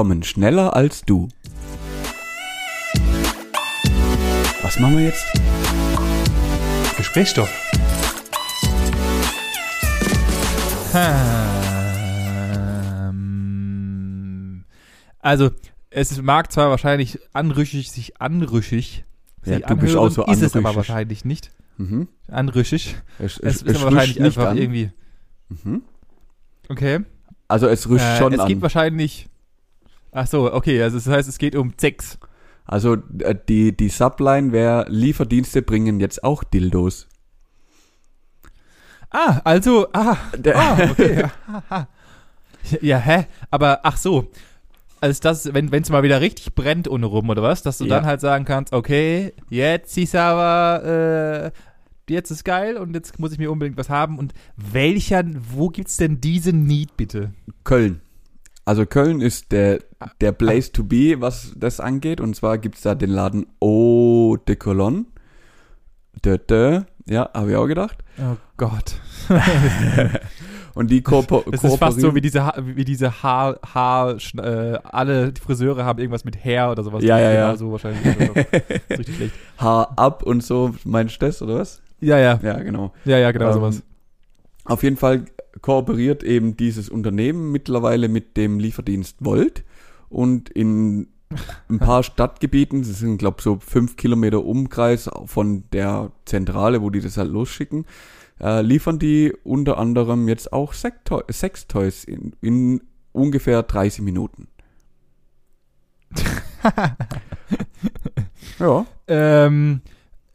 kommen schneller als du. Was machen wir jetzt? Gesprächsstoff. Ähm, also, es mag zwar wahrscheinlich anrüchig sich anrüchig Ja, sich du bist auch so ist es aber anrüchig. wahrscheinlich nicht. Mhm. Anrüchig. Es, Es, es, ist es aber wahrscheinlich einfach an. irgendwie. Mhm. Okay. Also es rüscht Äh, schon es an. geht wahrscheinlich. Ach so, okay, also das heißt, es geht um Sex. Also äh, die, die Subline wäre, Lieferdienste bringen jetzt auch Dildos. Ah, also, ah, ah okay. ja, hä? Aber, ach so. Also das, wenn es mal wieder richtig brennt ohne rum, oder was? Dass du Ja. dann halt sagen kannst, okay, jetzt ist aber, äh, jetzt ist geil und jetzt muss ich mir unbedingt was haben. Und welcher, wo gibt's denn diese Need, bitte? Köln. Also Köln ist der, der Place to be, was das angeht. Und zwar gibt's da den Laden Eau de Cologne. Dö, dö. Ja, habe ich auch gedacht. Oh Gott. Und die Kooper Das ist fast so wie diese, Ha- wie diese Haar, Haar, äh, alle die Friseure haben irgendwas mit Hair oder sowas. Ja, ja, ja. So wahrscheinlich. richtig schlecht. Haar ab und so. Meinst du das, oder was? Ja, ja, Ja, genau. ja, ja, genau Ähm, sowas. Auf jeden Fall kooperiert eben dieses Unternehmen mittlerweile mit dem Lieferdienst Volt und in ein paar Stadtgebieten, das sind glaube so fünf Kilometer Umkreis von der Zentrale, wo die das halt losschicken, äh, liefern die unter anderem jetzt auch Sextoy Sextoys in, in ungefähr 30 Minuten. ja. Ähm,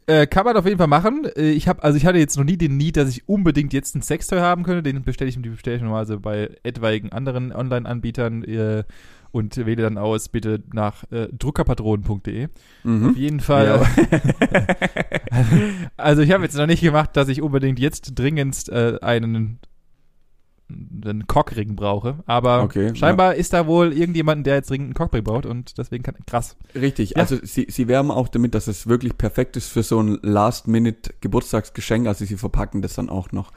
äh, kann man auf jeden Fall machen. Äh, Ich habe, also ich hatte jetzt noch nie den Need, dass ich unbedingt jetzt ein Sextoy haben könnte. Den bestelle ich, die bestelle ich normalerweise bei etwaigen anderen Online-Anbietern äh, und wähle dann aus, bitte nach äh, druckerpatronen.de. Auf Mhm. jeden Fall. also ich habe jetzt noch nicht gemacht, dass ich unbedingt jetzt dringendst äh, einen einen Cockring brauche, aber Okay, scheinbar ist da wohl irgendjemand, der jetzt dringend einen Cockring braucht und deswegen kann krass. Richtig, Ja. also sie, sie werben auch damit, dass es wirklich perfekt ist für so ein Last-Minute-Geburtstagsgeschenk, also sie verpacken das dann auch noch.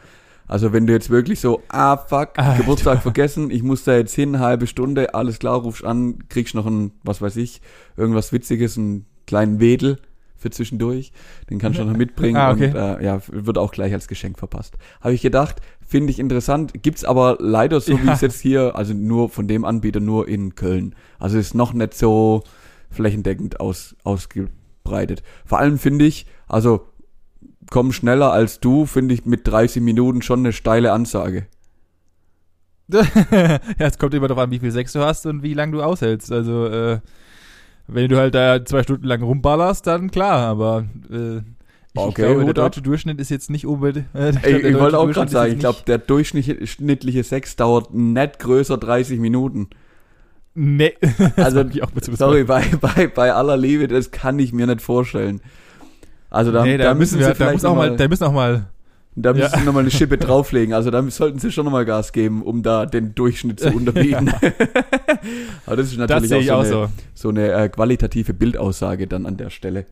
Also wenn du jetzt wirklich so, ah fuck, Alter. Geburtstag vergessen, ich muss da jetzt hin, halbe Stunde, alles klar, rufst an, kriegst noch ein, was weiß ich, irgendwas Witziges, einen kleinen Wedel für zwischendurch, den kannst du noch mitbringen Ah, okay. und äh, ja, wird auch gleich als Geschenk verpasst. Habe ich gedacht, finde ich interessant, gibt's aber leider so wie Ja. es jetzt hier, also nur von dem Anbieter nur in Köln. Also ist noch nicht so flächendeckend aus, ausgebreitet. Vor allem finde ich, also komm schneller als du, finde ich mit 30 Minuten schon eine steile Ansage. ja, es kommt immer darauf an, wie viel Sex du hast und wie lange du aushältst. Also, äh, wenn du halt da zwei Stunden lang rumballerst, dann klar, aber äh, ich, Okay, ich glaube, der deutsche Durchschnitt ist jetzt nicht unbedingt. Äh, deutsche ich wollte auch gerade sagen, ich glaube, der durchschnittliche Sex dauert nicht größer 30 Minuten. Nee, Also, ich Sorry, bei, bei, bei aller Liebe, das kann ich mir nicht vorstellen. Also da, nee, da, müssen wir, sie da muss auch noch mal, da müssen auch mal, Da Ja. müssen sie nochmal eine Schippe drauflegen. Also da sollten sie schon nochmal Gas geben, um da den Durchschnitt zu unterbieten. Aber das ist das natürlich ich auch auch so eine, so. so eine äh, qualitative Bildaussage dann an der Stelle.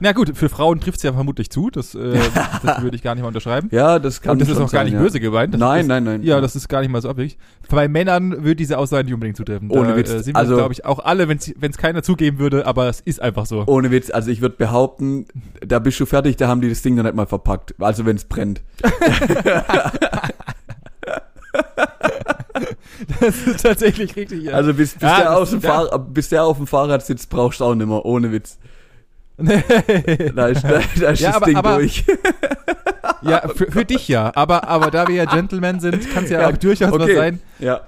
Na gut, für Frauen trifft es ja vermutlich zu, das, äh, das würde ich gar nicht mal unterschreiben. Ja, das kann Und das ist auch gar sein, nicht ja. böse gemeint. Das Nein, ist, nein, nein. Ja, das ist gar nicht mal so abwegig. Bei Männern würde diese Aussage nicht unbedingt zutreffen. Ohne da, Witz. Äh, sind Also- glaube ich, auch alle, wenn es keiner zugeben würde, aber es ist einfach so. Ohne Witz, also ich würde behaupten, da bist du fertig, da haben die das Ding noch nicht mal verpackt. Also wenn es brennt. Das ist tatsächlich richtig. Ja. Also bis, bis, Ja, der das- ja. Fahr bis der auf dem Fahrrad sitzt, brauchst du auch nicht mehr. Ohne Witz. Nee. Da ist, da, ist Ja, das aber- Ding aber- durch. ja, für, für dich ja. Aber, aber da wir ja Gentlemen sind, kann es ja, Ja, auch durchaus was okay. sein. Ja.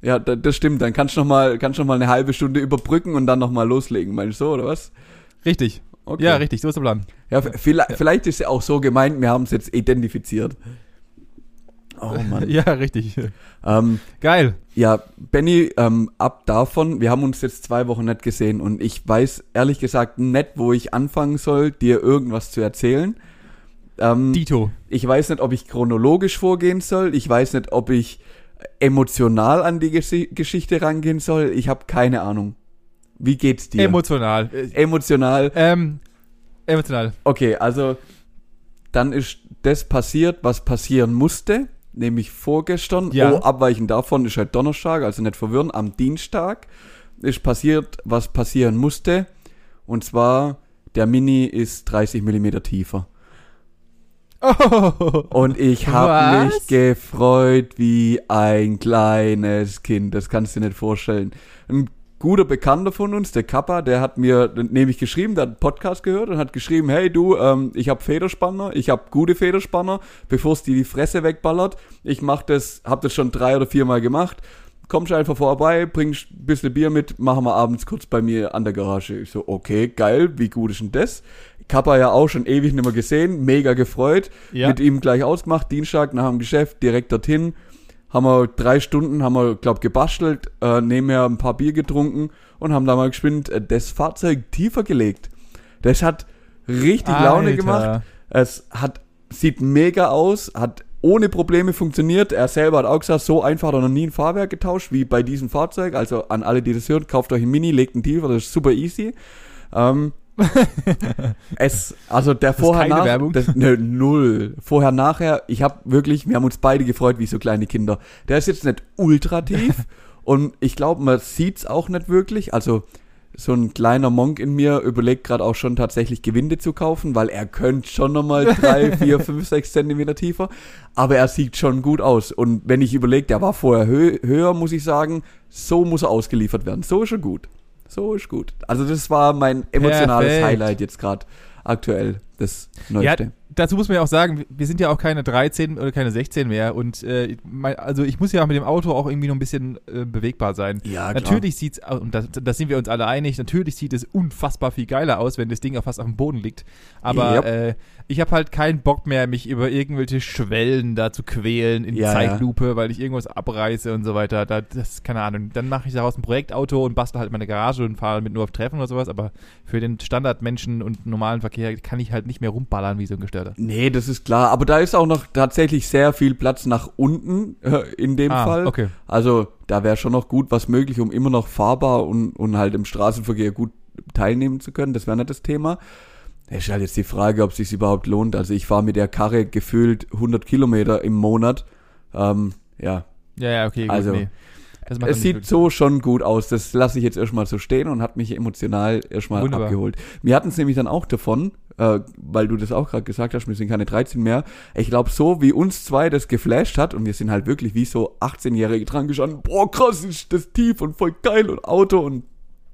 Ja, da, das stimmt. Dann kannst du noch mal, kannst du noch mal eine halbe Stunde überbrücken und dann noch mal loslegen. Meinst du so, oder was? Richtig. Okay. Ja, richtig, so ist der Plan. Ja, vielleicht, vielleicht ist es auch so gemeint, wir haben es jetzt identifiziert. Oh Mann. Ja, richtig. ähm, Geil. ja, Benny, ähm, ab davon, wir haben uns jetzt zwei Wochen nicht gesehen und ich weiß ehrlich gesagt nicht, wo ich anfangen soll, dir irgendwas zu erzählen. Ähm, Dito. ich weiß nicht, ob ich chronologisch vorgehen soll. Ich weiß nicht, ob ich emotional an die Gesch Geschichte rangehen soll. Ich habe keine Ahnung. Wie geht's dir? Emotional. Äh, emotional. Ähm, emotional. Okay, also dann ist das passiert, was passieren musste. Nämlich vorgestern. Ja. Oh, abweichend davon ist halt Donnerstag, also nicht verwirren. Am Dienstag ist passiert, was passieren musste. Und zwar, der Mini ist 30 Millimeter tiefer. Oh. Und ich habe mich gefreut wie ein kleines Kind. Das kannst du dir nicht vorstellen. Ein guter Bekannter von uns, der Kappa, der hat mir nämlich geschrieben, der hat einen Podcast gehört und hat geschrieben, hey du, ähm, ich habe Federspanner, ich habe gute Federspanner, bevor es dir die Fresse wegballert. Ich mach das, habe das schon drei oder viermal gemacht. Kommst einfach vorbei, bringst ein bisschen Bier mit, machen wir abends kurz bei mir an der Garage. Ich so, okay, geil, wie gut ist denn das? Kappa ja auch schon ewig nicht mehr gesehen, mega gefreut. Ja. Mit ihm gleich ausgemacht, Dienstag nach dem Geschäft, direkt dorthin. Haben wir drei Stunden, haben wir, glaub, gebastelt, äh, nebenher ein paar Bier getrunken und haben da mal geschwind äh, das Fahrzeug tiefer gelegt. Das hat richtig Laune Alter. gemacht. Es hat, sieht mega aus, hat ohne Probleme funktioniert. Er selber hat auch gesagt, so einfach hat er noch nie ein Fahrwerk getauscht wie bei diesem Fahrzeug. Also an alle, die das hören, kauft euch ein Mini, legt einen tiefer, das ist super easy. Ähm, es, also der ist vorher nach, Werbung. Das, ne, null. Vorher nachher, ich habe wirklich, wir haben uns beide gefreut wie so kleine Kinder. Der ist jetzt nicht ultra tief und ich glaube, man sieht's auch nicht wirklich. Also so ein kleiner Monk in mir überlegt gerade auch schon tatsächlich Gewinde zu kaufen, weil er könnte schon nochmal drei, vier, fünf, sechs Zentimeter tiefer. Aber er sieht schon gut aus. Und wenn ich überlege, der war vorher hö höher, muss ich sagen, so muss er ausgeliefert werden. So ist er gut. So ist gut. Also das war mein emotionales Perfekt. Highlight jetzt gerade aktuell, das Ja, Neueste. Dazu muss man ja auch sagen, wir sind ja auch keine 13 oder keine 16 mehr und äh, mein, also ich muss ja auch mit dem Auto auch irgendwie noch ein bisschen äh, bewegbar sein. Ja, Natürlich sieht's, au- und da, da sind wir uns alle einig, natürlich sieht es unfassbar viel geiler aus, wenn das Ding auch fast auf dem Boden liegt. Aber Yep. äh, ich habe halt keinen Bock mehr, mich über irgendwelche Schwellen da zu quälen in Ja, Zeitlupe, weil ich irgendwas abreiße und so weiter. Da, das, keine Ahnung. Dann mache ich daraus ein Projektauto und bastel halt meine Garage und fahre mit nur auf Treffen oder sowas. Aber für den Standardmenschen und normalen Verkehr kann ich halt nicht mehr rumballern wie so ein Gestörter. Nee, das ist klar. Aber da ist auch noch tatsächlich sehr viel Platz nach unten äh, in dem Ah, Fall. okay. Also da wäre schon noch gut was möglich, um immer noch fahrbar und, und halt im Straßenverkehr gut teilnehmen zu können. Das wäre nicht das Thema. Es ist halt jetzt die Frage, ob es sich überhaupt lohnt. Also ich fahre mit der Karre gefühlt 100 Kilometer im Monat. Ähm, ja, Ja, ja, okay, gut, Also, nee. Es sieht so schon gut aus. Das lasse ich jetzt erstmal so stehen und hat mich emotional erstmal Wunderbar. abgeholt. Wir hatten es nämlich dann auch davon, äh, weil du das auch gerade gesagt hast, wir sind keine 13 mehr. Ich glaube, so wie uns zwei das geflasht hat und wir sind halt wirklich wie so 18-Jährige dran gestanden, boah, krass, ist das tief und voll geil und Auto und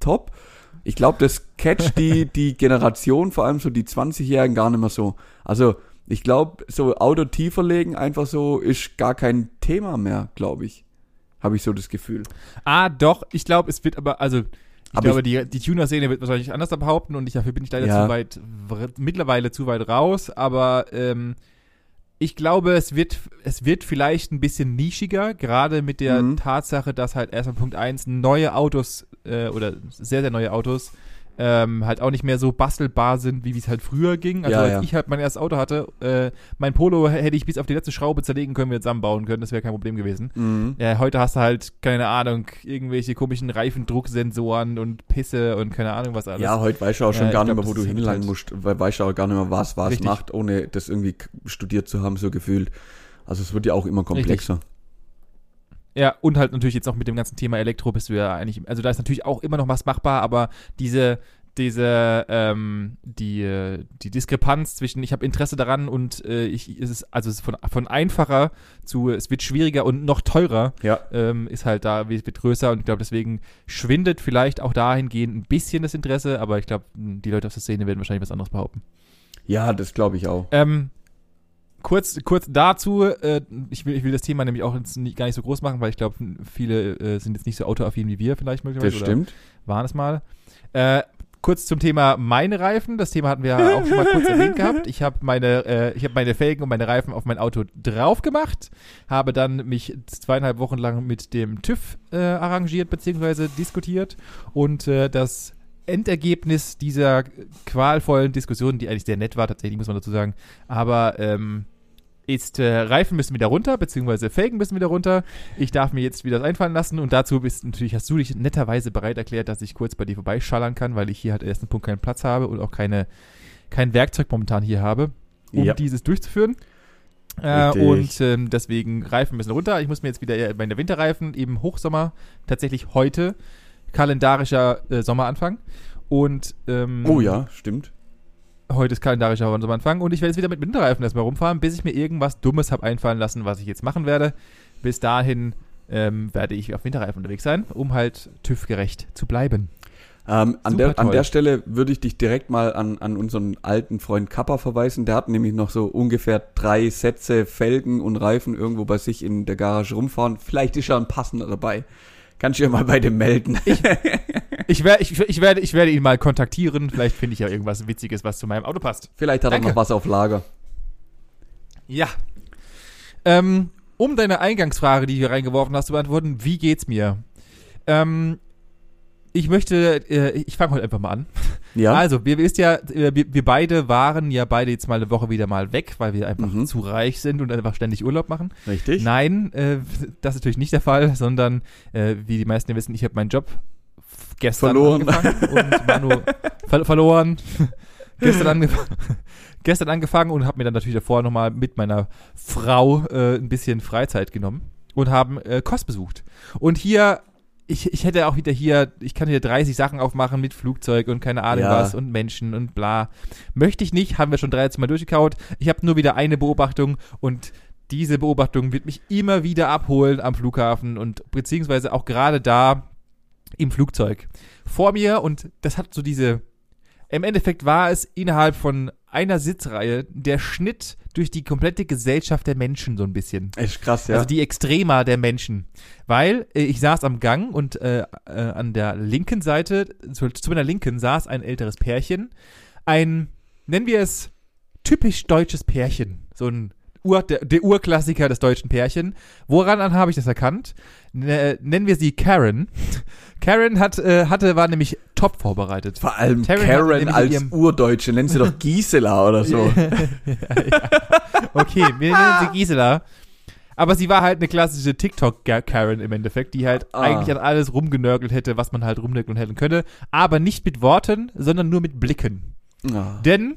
top. Ich glaube, das catcht die, die Generation, vor allem so die 20-Jährigen, gar nicht mehr so. Also, ich glaube, so Auto tiefer legen einfach so ist gar kein Thema mehr, glaube ich. Habe ich so das Gefühl. Ah, doch, ich glaube, es wird aber, also, ich Aber glaube, die, die Tuner-Szene wird wahrscheinlich anders behaupten und ich, dafür bin ich leider Ja. zu weit, mittlerweile zu weit raus, aber ähm, ich glaube, es wird, es wird vielleicht ein bisschen nischiger, gerade mit der Mhm. Tatsache, dass halt erstmal Punkt eins neue Autos äh, oder sehr, sehr neue Autos ähm, halt auch nicht mehr so bastelbar sind, wie es halt früher ging. Also Ja, als ja. ich halt mein erstes Auto hatte, äh, mein Polo hätte ich bis auf die letzte Schraube zerlegen können, wir zusammenbauen können, das wäre kein Problem gewesen. Mhm. Ja, heute hast du halt, keine Ahnung, irgendwelche komischen Reifendrucksensoren und Pisse und keine Ahnung was alles. Ja, heute weißt du auch schon Ja, gar ich nicht glaub, mehr, wo du hinlangen halt- musst, weil weißt du auch gar nicht mehr, was was Richtig. macht, ohne das irgendwie studiert zu haben, so gefühlt. Also es wird ja auch immer komplexer. Ja, und halt natürlich jetzt auch mit dem ganzen Thema Elektro bist du ja eigentlich, also da ist natürlich auch immer noch was machbar, aber diese, diese, ähm, die, äh, die Diskrepanz zwischen ich habe Interesse daran und äh, ich, ist es, also es ist von, von einfacher zu, es wird schwieriger und noch teurer, Ja. ähm, ist halt da, wird, wird größer und ich glaube, deswegen schwindet vielleicht auch dahingehend ein bisschen das Interesse, aber ich glaube, die Leute aus der Szene werden wahrscheinlich was anderes behaupten. Ja, das glaube ich auch. Ähm, kurz, kurz dazu, äh, ich, will, ich will das Thema nämlich auch jetzt nicht, gar nicht so groß machen, weil ich glaube, viele äh, sind jetzt nicht so autoaffin wie wir vielleicht möglicherweise. Das stimmt. Waren es mal. Äh, kurz zum Thema meine Reifen. Das Thema hatten wir ja auch schon mal kurz erwähnt gehabt. Ich habe meine, äh, ich habe meine Felgen und meine Reifen auf mein Auto drauf gemacht, habe dann mich zweieinhalb Wochen lang mit dem TÜV äh, arrangiert bzw. diskutiert und äh, das Endergebnis dieser qualvollen Diskussion, die eigentlich sehr nett war, tatsächlich muss man dazu sagen, aber ähm, ist äh, Reifen müssen wieder runter, beziehungsweise Felgen müssen wieder runter. Ich darf mir jetzt wieder das einfallen lassen und dazu bist natürlich, hast du dich netterweise bereit erklärt, dass ich kurz bei dir vorbeischallern kann, weil ich hier halt ersten Punkt keinen Platz habe und auch keine, kein Werkzeug momentan hier habe, um Ja. dieses durchzuführen. Äh, und ähm, deswegen Reifen müssen runter. Ich muss mir jetzt wieder äh, meine Winterreifen, eben Hochsommer, tatsächlich heute, kalendarischer äh, Sommeranfang. Und ähm, Oh ja, stimmt. Heute ist kalendarischer Sommeranfang. Und ich werde jetzt wieder mit Winterreifen erstmal rumfahren, bis ich mir irgendwas Dummes habe einfallen lassen, was ich jetzt machen werde. Bis dahin ähm, werde ich auf Winterreifen unterwegs sein, um halt TÜV-gerecht zu bleiben. Ähm, an, der, an der Stelle würde ich dich direkt mal an, an unseren alten Freund Kappa verweisen. Der hat nämlich noch so ungefähr drei Sätze Felgen und Reifen irgendwo bei sich in der Garage rumfahren. Vielleicht ist ja ein passender dabei. Kannst du ja mal bei dem melden. Ich, wer, ich, ich, werde, ich werde ihn mal kontaktieren. Vielleicht finde ich ja irgendwas Witziges, was zu meinem Auto passt. Vielleicht hat Danke. er noch was auf Lager. Ja. Ähm, um deine Eingangsfrage, die du hier reingeworfen hast, zu beantworten, wie geht's mir? Ähm, ich möchte, äh, ich fange heute einfach mal an. Ja, Also, wir wisst ja, äh, wir, wir beide waren ja beide jetzt mal eine Woche wieder mal weg, weil wir einfach Mhm. zu reich sind und einfach ständig Urlaub machen. richtig. Nein, äh, das ist natürlich nicht der Fall, sondern äh, wie die meisten wissen, ich habe meinen Job gestern Verloren. angefangen und Manu ver verloren. gestern, angefangen, gestern angefangen und habe mir dann natürlich davor nochmal mit meiner Frau äh, ein bisschen Freizeit genommen und haben äh, Kost besucht. Und hier, ich, ich hätte auch wieder hier, ich kann hier 30 Sachen aufmachen mit Flugzeug und keine Ahnung Ja. was und Menschen und bla. Möchte ich nicht, haben wir schon 13 Mal durchgekaut. Ich habe nur wieder eine Beobachtung und diese Beobachtung wird mich immer wieder abholen am Flughafen und beziehungsweise auch gerade da im Flugzeug. Vor mir und das hat so diese, im Endeffekt war es innerhalb von einer Sitzreihe der Schnitt durch die komplette Gesellschaft der Menschen so ein bisschen. Ist krass, ja. Also die Extrema der Menschen. Weil äh, ich saß am Gang und äh, äh, an der linken Seite, zu, zu meiner Linken saß ein älteres Pärchen. Ein, nennen wir es, typisch deutsches Pärchen. So ein Ur, der, der Urklassiker des deutschen Pärchen. Woran an habe ich das erkannt? Ne, nennen wir sie Karen. Karen hat, äh, hatte, war nämlich top vorbereitet. Vor allem Taryn Karen als Urdeutsche. Nennt sie doch Gisela oder so. Okay, wir nennen sie Gisela. Aber sie war halt eine klassische TikTok-Karen im Endeffekt, die halt Ah. eigentlich an alles rumgenörgelt hätte, was man halt rumnörgeln hätte können. Aber nicht mit Worten, sondern nur mit Blicken. Ah. Denn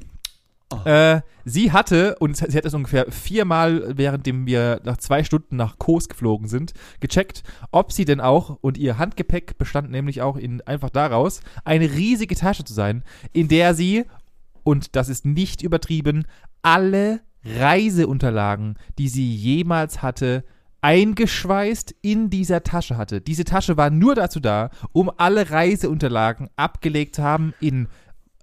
Oh. äh, sie hatte, und sie hat es ungefähr viermal, währenddem wir nach zwei Stunden nach Kos geflogen sind, gecheckt, ob sie denn auch, und ihr Handgepäck bestand nämlich auch in einfach daraus, eine riesige Tasche zu sein, in der sie, und das ist nicht übertrieben, alle Reiseunterlagen, die sie jemals hatte, eingeschweißt in dieser Tasche hatte. Diese Tasche war nur dazu da, um alle Reiseunterlagen abgelegt zu haben in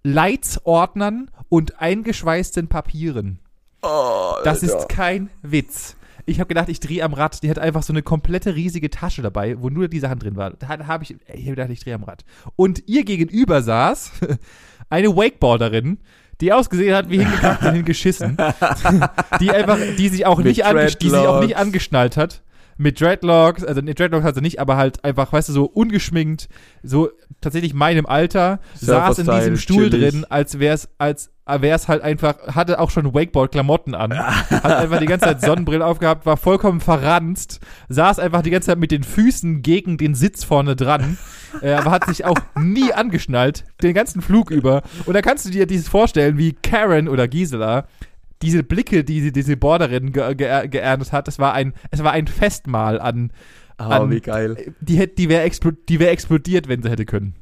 Leitsordnern und eingeschweißten Papieren. Oh, Das ist kein Witz. Ich habe gedacht, ich drehe am Rad. Die hat einfach so eine komplette riesige Tasche dabei, wo nur diese Hand drin war. Da habe ich, ich hab gedacht, ich drehe am Rad. Und ihr gegenüber saß eine Wakeboarderin, die ausgesehen hat wie hingekackt und hingeschissen. die einfach, die sich auch Mit nicht, die sich auch nicht angeschnallt hat. Mit Dreadlocks, also ne, Dreadlocks hat sie nicht, aber halt einfach, weißt du, so ungeschminkt, so tatsächlich meinem Alter, saß in diesem Stuhl chillig. drin, als wär's, als wär's halt einfach, hatte auch schon Wakeboard-Klamotten an, hat einfach die ganze Zeit Sonnenbrille aufgehabt, war vollkommen verranzt, saß einfach die ganze Zeit mit den Füßen gegen den Sitz vorne dran, äh, aber hat sich auch nie angeschnallt, den ganzen Flug über. Und da kannst du dir dieses vorstellen, wie Karen oder Gisela diese Blicke, die sie diese Borderin ge ge geerntet hat, das war ein, es war ein Festmahl an, Ah, an- wie geil. die, hätt- die wäre explo die wär explodiert, wenn sie hätte können.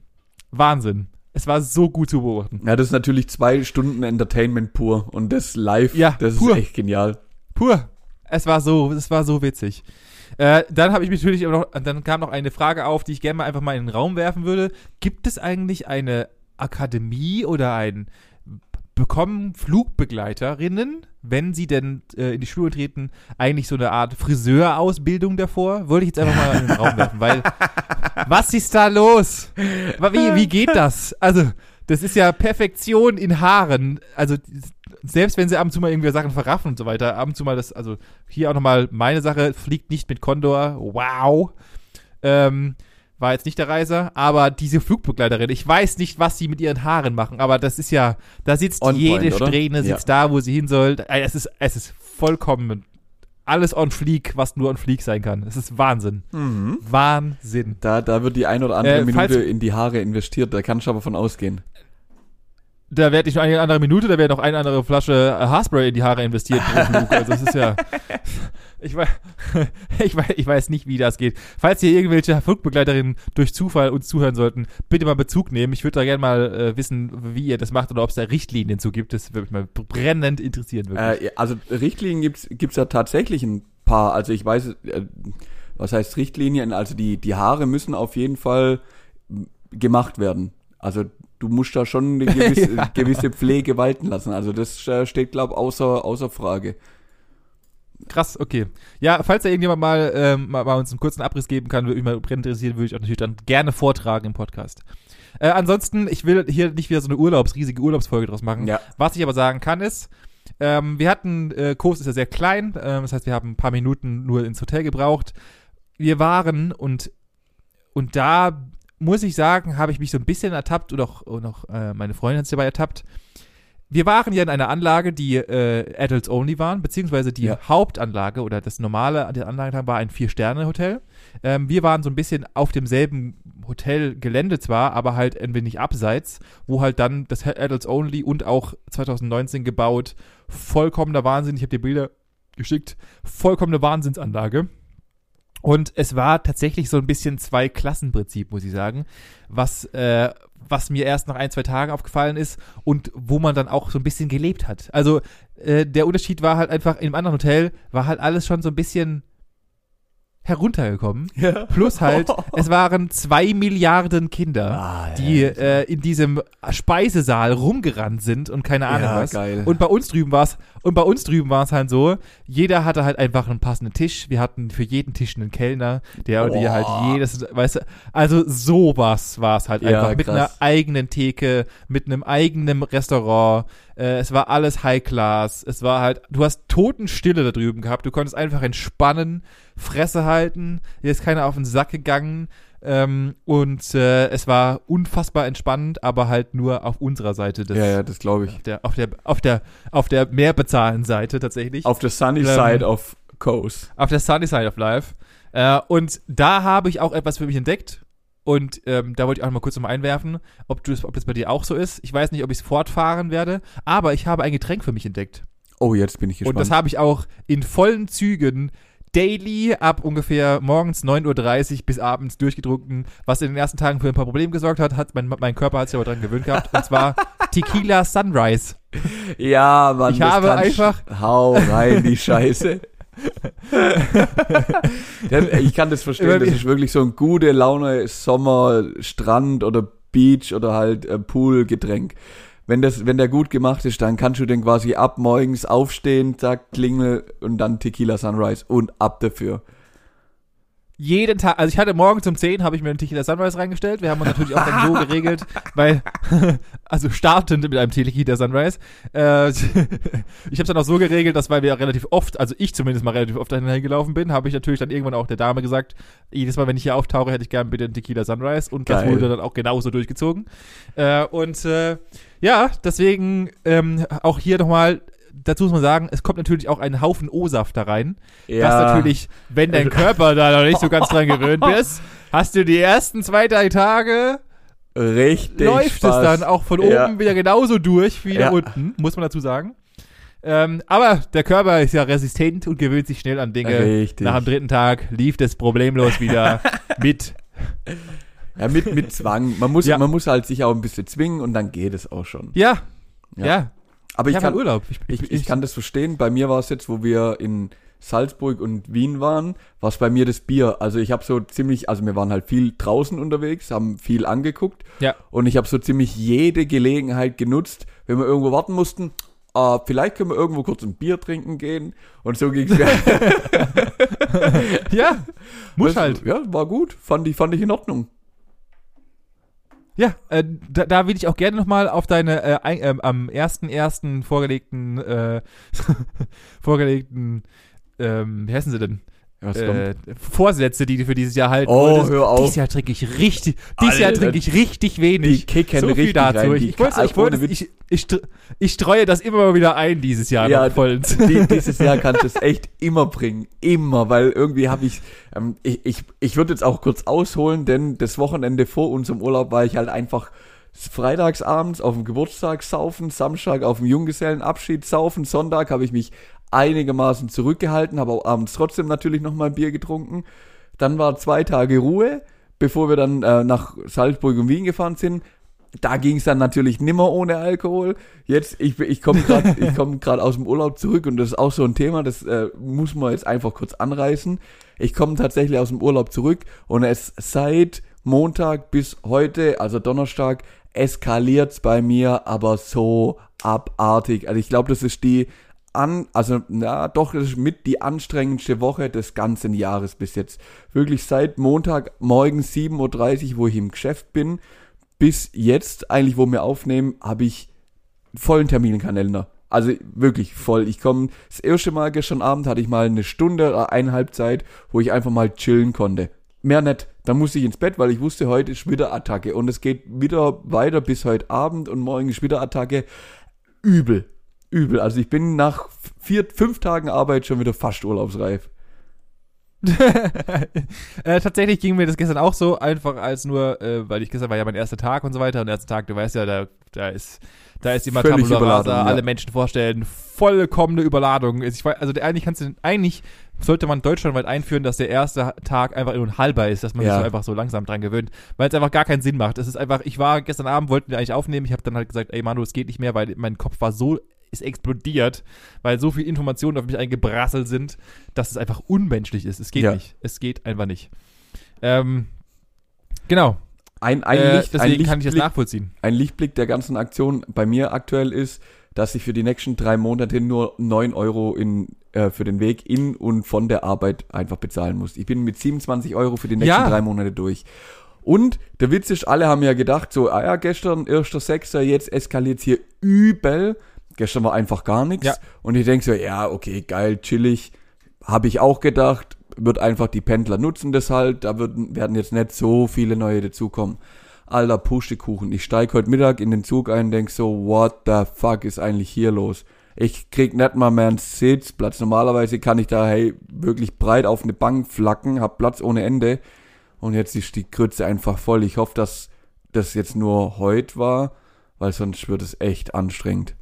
Wahnsinn. Es war so gut zu beobachten. Ja, das ist natürlich zwei Stunden Entertainment pur und das live, Ja, das pur. ist echt genial. Pur. Es war so, es war so witzig. Äh, dann habe ich mich natürlich noch, dann kam noch eine Frage auf, die ich gerne mal einfach mal in den Raum werfen würde. Gibt es eigentlich eine Akademie oder ein bekommen Flugbegleiterinnen, wenn sie denn äh, in die Schule treten, eigentlich so eine Art Friseurausbildung davor? Wollte ich jetzt einfach mal in den Raum werfen, weil was ist da los? Wie, wie geht das? Also, das ist ja Perfektion in Haaren. Also, selbst wenn sie ab und zu mal irgendwie Sachen verraffen und so weiter, ab und zu mal das, also hier auch nochmal meine Sache, fliegt nicht mit Condor, wow. Ähm, war jetzt nicht der Reiser, aber diese Flugbegleiterin, ich weiß nicht, was sie mit ihren Haaren machen, aber das ist ja, da sitzt On jede point? Strähne, sitzt da, wo sie hin soll. Äh, Es ist, es ist vollkommen alles on fleek, was nur on fleek sein kann. Es ist Wahnsinn. Wahnsinn. Da, da wird die ein oder andere Äh, Minute in die Haare investiert, da kannst du aber von ausgehen. da werde ich noch eine andere Minute, da wäre noch eine andere Flasche äh, Haarspray in die Haare investiert. Also das ist ja. Ich weiß, ich, weiß, ich weiß nicht, wie das geht. Falls hier irgendwelche Flugbegleiterinnen durch Zufall uns zuhören sollten, bitte mal Bezug nehmen. Ich würde da gerne mal äh, wissen, wie ihr das macht oder ob es da Richtlinien zu gibt. Das würde mich mal brennend interessieren. Wirklich. Äh, also Richtlinien gibt's gibt's ja tatsächlich ein paar. Also ich weiß, äh, was heißt Richtlinien? Also die, die Haare müssen auf jeden Fall gemacht werden. Also du musst da schon eine gewisse, ja. gewisse Pflege walten lassen. Also das äh, steht, glaube ich, außer, außer Frage. Krass, okay. Ja, falls da irgendjemand mal, ähm, mal, mal uns einen kurzen Abriss geben kann, würde mich mal brennend interessieren, würde ich auch natürlich dann gerne vortragen im Podcast. Äh, ansonsten, ich will hier nicht wieder so eine Urlaubs, riesige Urlaubsfolge draus machen. Ja. Was ich aber sagen kann ist, ähm, wir hatten, äh, Kurs ist ja sehr klein, äh, das heißt, wir haben ein paar Minuten nur ins Hotel gebraucht. Wir waren und, und da muss ich sagen, habe ich mich so ein bisschen ertappt oder auch, und auch äh, meine Freundin hat sich dabei ertappt wir waren ja in einer Anlage, die äh, Adults Only waren, beziehungsweise die ja. Hauptanlage oder das normale der Anlage war ein Vier-Sterne-Hotel. Ähm, wir waren so ein bisschen auf demselben Hotelgelände zwar, aber halt ein wenig abseits, wo halt dann das Adults Only und auch 2019 gebaut, vollkommener Wahnsinn, ich habe dir Bilder geschickt, vollkommene Wahnsinnsanlage. Und es war tatsächlich so ein bisschen zwei Klassenprinzip, muss ich sagen, was, äh, was mir erst nach ein, zwei Tagen aufgefallen ist und wo man dann auch so ein bisschen gelebt hat. Also äh, der Unterschied war halt einfach, im anderen Hotel war halt alles schon so ein bisschen heruntergekommen. Ja. Plus halt, es waren zwei Milliarden Kinder, ah, die ja, äh, in diesem Speisesaal rumgerannt sind und keine Ahnung ja, was. Geil. Und bei uns drüben war es, und bei uns drüben war es halt so, jeder hatte halt einfach einen passenden Tisch. Wir hatten für jeden Tisch einen Kellner, der oder die halt jedes, weißt du, also sowas war es halt einfach. Mit einer eigenen Theke, mit einem eigenen Restaurant. Äh, es war alles High Class. Es war halt, du hast Totenstille da drüben gehabt. Du konntest einfach entspannen Fresse halten. Hier ist keiner auf den Sack gegangen. Ähm, und äh, es war unfassbar entspannend, aber halt nur auf unserer Seite. Des, ja, ja, das glaube ich. Auf der, auf der, auf der, auf der mehr bezahlen Seite tatsächlich. Auf der Sunny ähm, Side of Coast. Auf der Sunny Side of Life. Äh, und da habe ich auch etwas für mich entdeckt. Und ähm, da wollte ich auch noch mal kurz nochmal einwerfen, ob, du, ob das bei dir auch so ist. Ich weiß nicht, ob ich es fortfahren werde, aber ich habe ein Getränk für mich entdeckt. Oh, jetzt bin ich gespannt. Und das habe ich auch in vollen Zügen daily ab ungefähr morgens 9.30 Uhr bis abends durchgedruckten, was in den ersten Tagen für ein paar Probleme gesorgt hat, hat mein, mein Körper hat sich aber dran gewöhnt gehabt, und zwar Tequila Sunrise. Ja, Mann. Ich habe einfach. Hau rein, die Scheiße. Ich kann das verstehen, das ist wirklich so ein gute Laune Sommer, Strand oder Beach oder halt äh, Pool-Getränk wenn das, wenn der gut gemacht ist, dann kannst du den quasi ab morgens aufstehen, zack, Klingel und dann Tequila Sunrise und ab dafür. Jeden Tag, also ich hatte morgens um 10 habe ich mir einen Tequila Sunrise reingestellt. Wir haben uns natürlich auch dann so geregelt, weil, also startend mit einem Tequila Sunrise. Äh, ich habe es dann auch so geregelt, dass weil wir relativ oft, also ich zumindest mal relativ oft dahin gelaufen bin, habe ich natürlich dann irgendwann auch der Dame gesagt, jedes Mal, wenn ich hier auftauche, hätte ich gerne bitte einen Tequila Sunrise und Geil. das wurde dann auch genauso durchgezogen. Äh, und äh, ja, deswegen ähm, auch hier nochmal dazu muss man sagen, es kommt natürlich auch ein Haufen O-Saft da rein. Ja. Was natürlich, wenn dein Körper da noch nicht so ganz dran gewöhnt ist, hast du die ersten zwei, drei Tage Richtig. Läuft Spaß. es dann auch von ja. oben wieder genauso durch wie ja. da unten, muss man dazu sagen. Ähm, aber der Körper ist ja resistent und gewöhnt sich schnell an Dinge. Richtig. Nach dem dritten Tag lief das problemlos wieder mit ja, mit, mit Zwang. Man muss, ja. man muss halt sich auch ein bisschen zwingen und dann geht es auch schon. Ja. Ja. ja. Aber ich, ich kann, Urlaub. Ich, ich, ich, kann das verstehen. Bei mir war es jetzt, wo wir in Salzburg und Wien waren, war es bei mir das Bier. Also ich habe so ziemlich, also wir waren halt viel draußen unterwegs, haben viel angeguckt. Ja. Und ich habe so ziemlich jede Gelegenheit genutzt, wenn wir irgendwo warten mussten. Uh, vielleicht können wir irgendwo kurz ein Bier trinken gehen. Und so ging's mir. ja, muss das, halt. Ja, war gut. Fand ich, fand ich in Ordnung. Ja, äh, da, da will ich auch gerne nochmal auf deine äh, ein, äh, am ersten ersten vorgelegten äh, vorgelegten ähm, wie heißen sie denn? Äh, Vorsätze, die du für dieses Jahr halten oh, wolltest. Hör auf. Dieses Jahr trinke ich richtig, dieses Jahr trinke ich richtig wenig. Die kicken so viel dazu. Rein, ich, wollte, ich, wollte, ich, ich, ich streue das immer mal wieder ein dieses Jahr. Ja, die, dieses Jahr kannst du es echt immer bringen, immer, weil irgendwie habe ich, ähm, ich, ich, ich würde jetzt auch kurz ausholen, denn das Wochenende vor unserem Urlaub war ich halt einfach freitagsabends auf dem Geburtstag saufen, Samstag auf dem Junggesellenabschied saufen, Sonntag habe ich mich einigermaßen zurückgehalten, habe auch abends trotzdem natürlich nochmal Bier getrunken. Dann war zwei Tage Ruhe, bevor wir dann äh, nach Salzburg und Wien gefahren sind. Da ging es dann natürlich nimmer ohne Alkohol. Jetzt, ich, ich komme gerade ich komm grad aus dem Urlaub zurück und das ist auch so ein Thema, das äh, muss man jetzt einfach kurz anreißen. Ich komme tatsächlich aus dem Urlaub zurück und es seit Montag bis heute, also Donnerstag, eskaliert's bei mir, aber so abartig. Also ich glaube, das ist die an, also na doch, das ist mit die anstrengendste Woche des ganzen Jahres bis jetzt. Wirklich seit Montag morgen 7.30 Uhr, wo ich im Geschäft bin, bis jetzt, eigentlich, wo wir aufnehmen, habe ich vollen Terminkalender. Also wirklich voll. Ich komme, das erste Mal gestern Abend hatte ich mal eine Stunde oder eineinhalb Zeit, wo ich einfach mal chillen konnte. Mehr nicht. Dann musste ich ins Bett, weil ich wusste, heute ist wieder Attacke. Und es geht wieder weiter bis heute Abend und morgen ist wieder Attacke. Übel. Übel. Also ich bin nach vier, fünf Tagen Arbeit schon wieder fast urlaubsreif. äh, tatsächlich ging mir das gestern auch so, einfach als nur, äh, weil ich gestern war ja mein erster Tag und so weiter und der erste Tag, du weißt ja, da, da ist, da ist immer Völlig Tabula Rasa, ja. alle Menschen vorstellen, vollkommene Überladung. Ich weiß, also der, eigentlich kannst du, eigentlich sollte man deutschlandweit einführen, dass der erste Tag einfach nur ein halber ist, dass man Ja. sich so einfach so langsam dran gewöhnt, weil es einfach gar keinen Sinn macht. Es ist einfach, ich war gestern Abend, wollten wir eigentlich aufnehmen, ich habe dann halt gesagt, ey Manu, es geht nicht mehr, weil mein Kopf war so ist explodiert, weil so viel Informationen auf mich eingebrasselt sind, dass es einfach unmenschlich ist. Es geht Ja. nicht. Es geht einfach nicht. Ähm, genau. Ein, ein, äh, Licht, ein, deswegen kann ich das Lichtblick, nachvollziehen. ein Lichtblick der ganzen Aktion bei mir aktuell ist, dass ich für die nächsten drei Monate nur 9 Euro in, äh, für den Weg in und von der Arbeit einfach bezahlen muss. Ich bin mit 27 Euro für die nächsten Ja. drei Monate durch. Und der Witz ist, alle haben ja gedacht, so, ah ja, gestern, 1.6., jetzt eskaliert hier übel. Gestern war einfach gar nichts. Ja. Und ich denke so, ja, okay, geil, chillig. Habe ich auch gedacht, wird einfach die Pendler nutzen das halt. Da wird, werden jetzt nicht so viele neue dazukommen. Alter Pustekuchen. Ich steig heute Mittag in den Zug ein und denk so, what the fuck ist eigentlich hier los? Ich krieg nicht mal mehr einen Sitzplatz. Normalerweise kann ich da, hey, wirklich breit auf eine Bank flacken, hab Platz ohne Ende. Und jetzt ist die Krütze einfach voll. Ich hoffe, dass das jetzt nur heute war, weil sonst wird es echt anstrengend.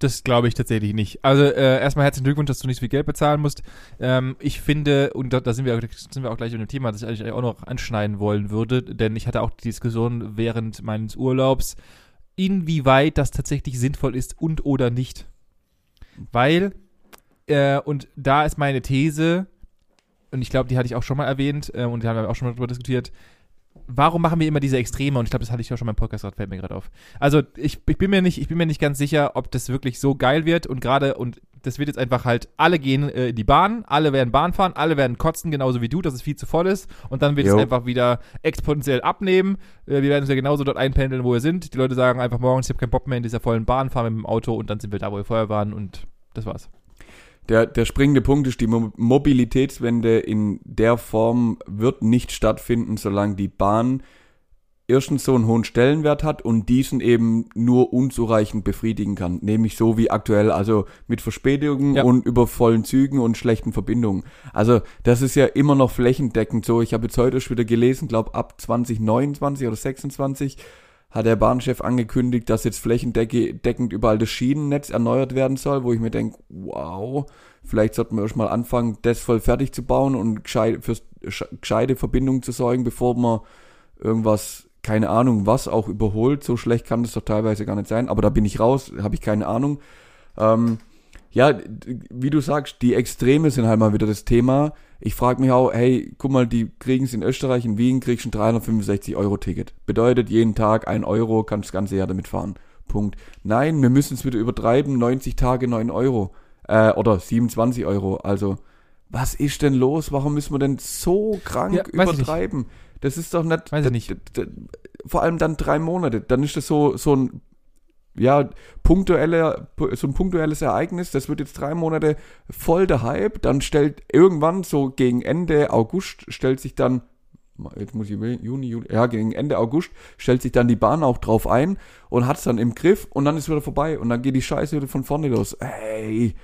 Das glaube ich tatsächlich nicht. Also äh, erstmal herzlichen Glückwunsch, dass du nicht so viel Geld bezahlen musst. Ähm, ich finde, und da, da sind, wir, sind wir auch gleich in dem Thema, das ich eigentlich auch noch anschneiden wollen würde, denn ich hatte auch die Diskussion während meines Urlaubs, inwieweit das tatsächlich sinnvoll ist und oder nicht. Weil, äh, und da ist meine These, und ich glaube, die hatte ich auch schon mal erwähnt, äh, und da haben wir auch schon mal drüber diskutiert, warum machen wir immer diese Extreme? Und ich glaube, das hatte ich auch schon mal im Podcast gerade, fällt mir gerade auf. Also ich, ich bin mir nicht, ich bin mir nicht ganz sicher, ob das wirklich so geil wird und gerade und das wird jetzt einfach halt, alle gehen äh, in die Bahn, alle werden Bahn fahren, alle werden kotzen, genauso wie du, dass es viel zu voll ist und dann wird Jo. es einfach wieder exponentiell abnehmen. Äh, wir werden uns ja genauso dort einpendeln, wo wir sind. Die Leute sagen einfach morgens, ich habe keinen Bock mehr in dieser vollen Bahn, fahren mit dem Auto und dann sind wir da, wo wir vorher waren und das war's. Der, der springende Punkt ist, die Mo Mobilitätswende in der Form wird nicht stattfinden, solange die Bahn erstens so einen hohen Stellenwert hat und diesen eben nur unzureichend befriedigen kann. Nämlich so wie aktuell, also mit Verspätungen Ja. und über vollen Zügen und schlechten Verbindungen. Also das ist ja immer noch flächendeckend so. Ich habe jetzt heute schon wieder gelesen, glaube ab 2029 oder 26 hat der Bahnchef angekündigt, dass jetzt flächendeckend überall das Schienennetz erneuert werden soll, wo ich mir denke, wow, vielleicht sollten wir erst mal anfangen, das voll fertig zu bauen und gescheit, für gescheite Verbindungen zu sorgen, bevor man irgendwas, keine Ahnung, was auch überholt. So schlecht kann das doch teilweise gar nicht sein, aber da bin ich raus, habe ich keine Ahnung. Ähm, ja, wie du sagst, die Extreme sind halt mal wieder das Thema. Ich frage mich auch, hey, guck mal, die kriegen es in Österreich, in Wien, kriegst du ein 365 Euro Ticket. Bedeutet jeden Tag ein Euro, kannst das ganze Jahr damit fahren. Punkt. Nein, wir müssen es wieder übertreiben, 90 Tage 9 Euro. Äh, oder 27 Euro. Also, was ist denn los? Warum müssen wir denn so krank Ja, weiß ich nicht. übertreiben? Das ist doch nicht, Weiß ich nicht. vor allem dann drei Monate. Dann ist das so, so ein, ja, punktuelle, so ein punktuelles Ereignis. Das wird jetzt drei Monate voll der Hype. Dann stellt irgendwann so gegen Ende August stellt sich dann, jetzt muss ich Juni, Juli, ja, gegen Ende August stellt sich dann die Bahn auch drauf ein und hat es dann im Griff und dann ist wieder vorbei und dann geht die Scheiße wieder von vorne los. Hey,